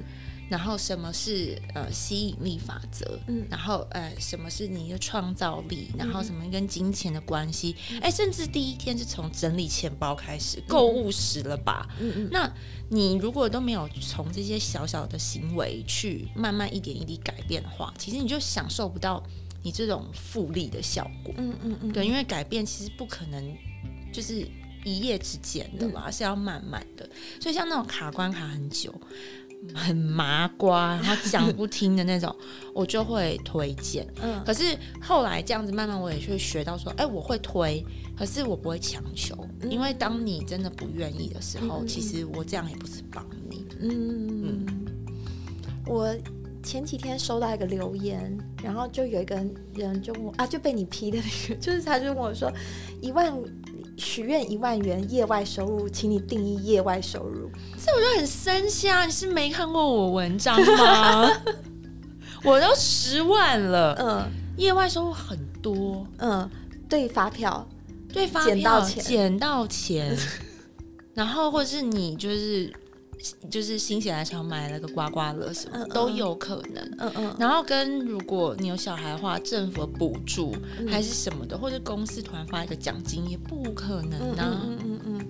然后什么是呃吸引力法则？嗯，然后呃什么是你的创造力？然后什么跟金钱的关系？哎，甚至第一天是从整理钱包开始，购物时了吧？嗯嗯。那你如果都没有从这些小小的行为去慢慢一点一滴改变的话，其实你就享受不到你这种复利的效果。嗯嗯嗯。对，因为改变其实不可能就是一夜之间的嘛，是要慢慢的。所以像那种卡关卡很久。很麻瓜，然后讲不听的那种，我就会推荐。嗯，可是后来这样子慢慢我也会学到说，哎，我会推，可是我不会强求，因为当你真的不愿意的时候，其实我这样也不是帮你。嗯嗯。我前几天收到一个留言，然后就有一个人就问啊，就被你批的那个，就是他就问我说，一万。许愿一万元业外收入，请你定义业外收入。这我就很生气啊！你是没看过我文章吗？我都十万了，嗯，业外收入很多，嗯，对发票，对发票捡到钱，捡到钱 然后或者是你就是。就是心血来潮买了个刮刮乐什么都有可能，嗯嗯，然后跟如果你有小孩的话，政府的补助还是什么的，或者公司突然发一个奖金也不可能呢，嗯嗯嗯，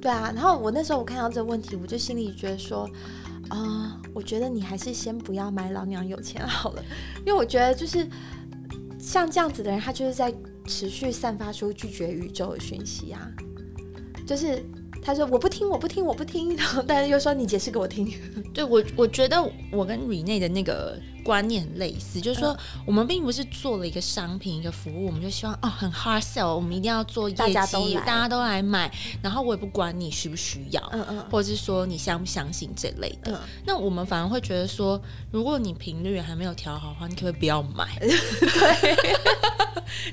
对啊，然后我那时候我看到这个问题，我就心里觉得说，啊，我觉得你还是先不要买老娘有钱好了，因为我觉得就是像这样子的人，他就是在持续散发出拒绝宇宙的讯息啊，就是。他说我不听，我不听，我不听，然后但是又说你解释给我听。对我，我觉得我跟 Rene 的那个观念类似，就是说我们并不是做了一个商品、一个服务，我们就希望哦很 hard sell，我们一定要做业绩，大家都来买，然后我也不管你需不需要，嗯嗯，或者是说你相不相信这类的。那我们反而会觉得说，如果你频率还没有调好的话，你可不可以不要买。对，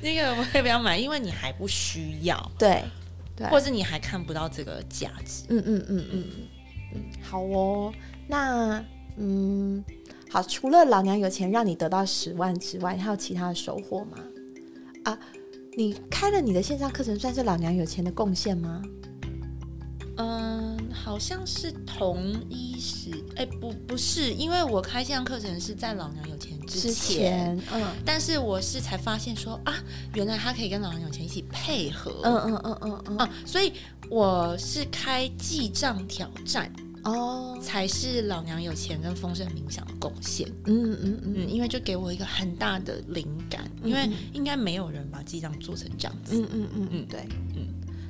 那个我可以不要买，因为你还不需要。对。或者你还看不到这个价值，嗯嗯嗯嗯嗯，好哦，那嗯好，除了老娘有钱让你得到十万之外，还有其他的收获吗？啊，你开了你的线上课程，算是老娘有钱的贡献吗？嗯，好像是同一时，哎，不，不是，因为我开线上课程是在老娘有钱之前，嗯，但是我是才发现说啊，原来他可以跟老娘有钱一起配合，嗯嗯嗯嗯嗯，啊，所以我是开记账挑战哦，才是老娘有钱跟丰盛冥想的贡献，嗯嗯嗯，因为就给我一个很大的灵感，因为应该没有人把记账做成这样子，嗯嗯嗯嗯，对，嗯。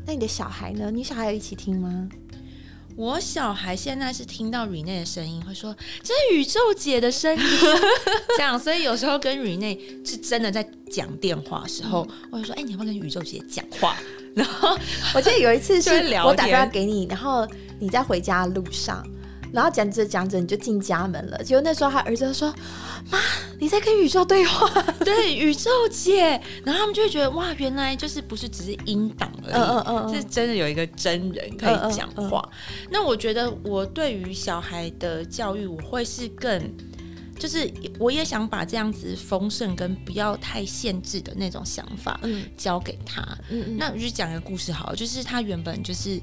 那你的小孩呢？你小孩有一起听吗？我小孩现在是听到 Rene 的声音，会说这是宇宙姐的声音，这样。所以有时候跟 Rene 是真的在讲电话时候，我就说：“哎，你要不要跟宇宙姐讲话？”然后我记得有一次是我打电话给你，然后你在回家路上。然后讲着讲着你就进家门了，结果那时候他儿子说：“妈，你在跟宇宙对话。”对，宇宙姐。然后他们就会觉得哇，原来就是不是只是音档而已，嗯嗯嗯，是真的有一个真人可以讲话。那我觉得我对于小孩的教育，我会是更，就是我也想把这样子丰盛跟不要太限制的那种想法，嗯，教给他。嗯嗯。那我就讲一个故事好，了，就是他原本就是。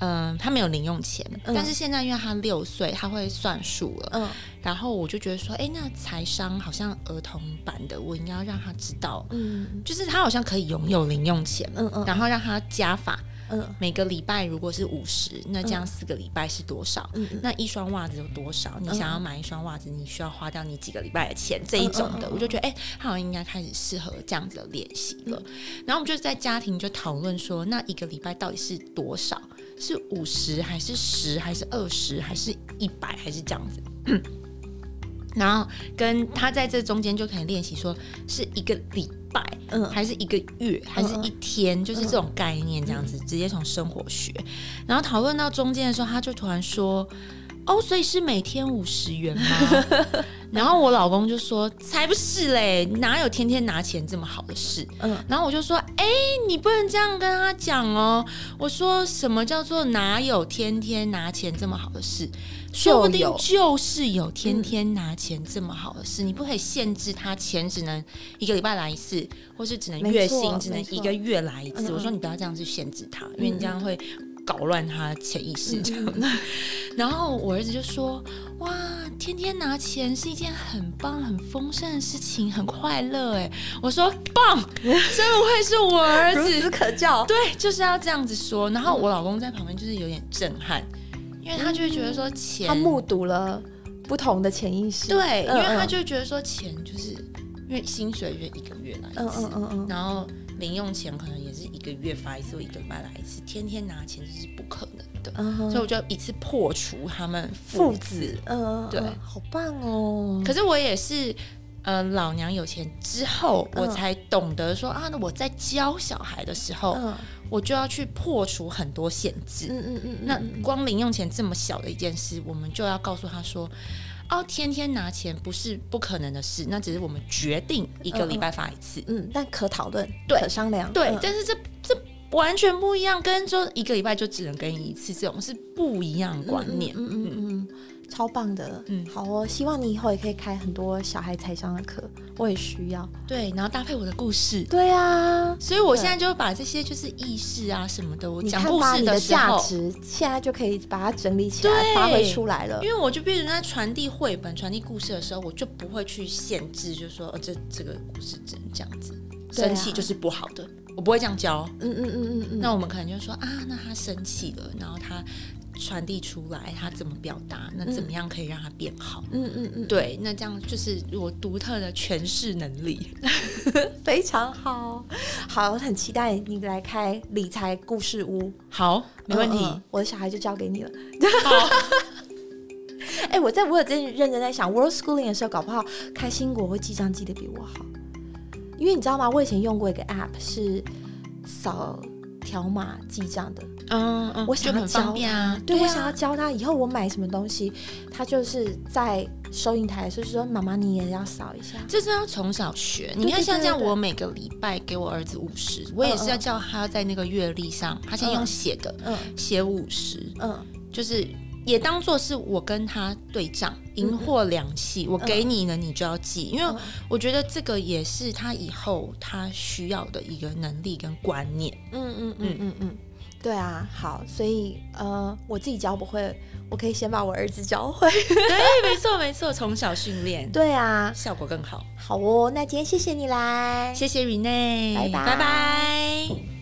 嗯，他没有零用钱，但是现在因为他六岁，他会算数了。嗯，然后我就觉得说，哎，那财商好像儿童版的，我应该要让他知道，嗯，就是他好像可以拥有零用钱，嗯嗯，然后让他加法，嗯，每个礼拜如果是五十，那这样四个礼拜是多少？嗯那一双袜子有多少？你想要买一双袜子，你需要花掉你几个礼拜的钱？这一种的，我就觉得，哎，他好像应该开始适合这样子的练习了。然后我们就在家庭就讨论说，那一个礼拜到底是多少？是五十还是十还是二十还是一百还是这样子？然后跟他在这中间就可以练习，说是一个礼拜，嗯，还是一个月，还是一天，就是这种概念这样子，直接从生活学。然后讨论到中间的时候，他就突然说：“哦，所以是每天五十元吗？然后我老公就说：“才不是嘞，哪有天天拿钱这么好的事？”嗯，然后我就说：“哎，你不能这样跟他讲哦。”我说：“什么叫做哪有天天拿钱这么好的事？说不定就是有天天拿钱这么好的事。你不可以限制他钱只能一个礼拜来一次，或是只能月薪只能一个月来一次。我说你不要这样去限制他，因为你这样会。”搞乱他潜意识这样子，然后我儿子就说：“哇，天天拿钱是一件很棒、很丰盛的事情，很快乐。”哎，我说棒，真不愧是我儿子，孺子可教。对，就是要这样子说。然后我老公在旁边就是有点震撼，因为他就会觉得说钱，他目睹了不同的潜意识。对，因为他就觉得说钱就是因为薪水约一个月来一次，然后。零用钱可能一个月发一次，或一个礼拜来一次，天天拿钱这是不可能的，所以我就一次破除他们父子。嗯，对，好棒哦！可是我也是，呃，老娘有钱之后，我才懂得说啊，那我在教小孩的时候，我就要去破除很多限制。嗯嗯嗯，那光零用钱这么小的一件事，我们就要告诉他说。哦，天天拿钱不是不可能的事，那只是我们决定一个礼拜发一次，嗯，但可讨论，对可商量，对，但是这这完全不一样，跟说一个礼拜就只能跟你一次这种是不一样观念，嗯嗯嗯。超棒的，嗯，好哦，希望你以后也可以开很多小孩财商的课，我也需要。对，然后搭配我的故事，对啊，所以我现在就把这些就是意识啊什么的，我讲故事的价值，现在就可以把它整理起来，发挥出来了。因为我就变成在传递绘本、传递故事的时候，我就不会去限制，就是说，这这个故事只能这样子，生气就是不好的，我不会这样教。嗯嗯嗯嗯嗯。那我们可能就说啊，那他生气了，然后他。传递出来，他怎么表达？那怎么样可以让他变好？嗯嗯嗯，对，那这样就是我独特的诠释能力，非常好。好，我很期待你来开理财故事屋。好，没问题，我的小孩就交给你了。好。哎，我在我有真认真在想，World Schooling 的时候，搞不好开心果会记账记得比我好，因为你知道吗？我以前用过一个 App 是扫。条码记账的，嗯嗯，我想要教他，对我想要教他，以后我买什么东西，他就是在收银台，就是说妈妈你也要扫一下，这是要从小学。你看像这样，我每个礼拜给我儿子五十，我也是要叫他在那个月历上，他先用写的，嗯，写五十，嗯，就是。也当做是我跟他对账，赢货两讫，我给你呢，你就要记，因为我觉得这个也是他以后他需要的一个能力跟观念。嗯嗯嗯嗯。嗯，对啊，好，所以呃，我自己教不会，我可以先把我儿子教会。对，没错没错，从小训练，对啊，效果更好。好哦，那今天谢谢你来，谢谢 Rene，拜拜。拜拜。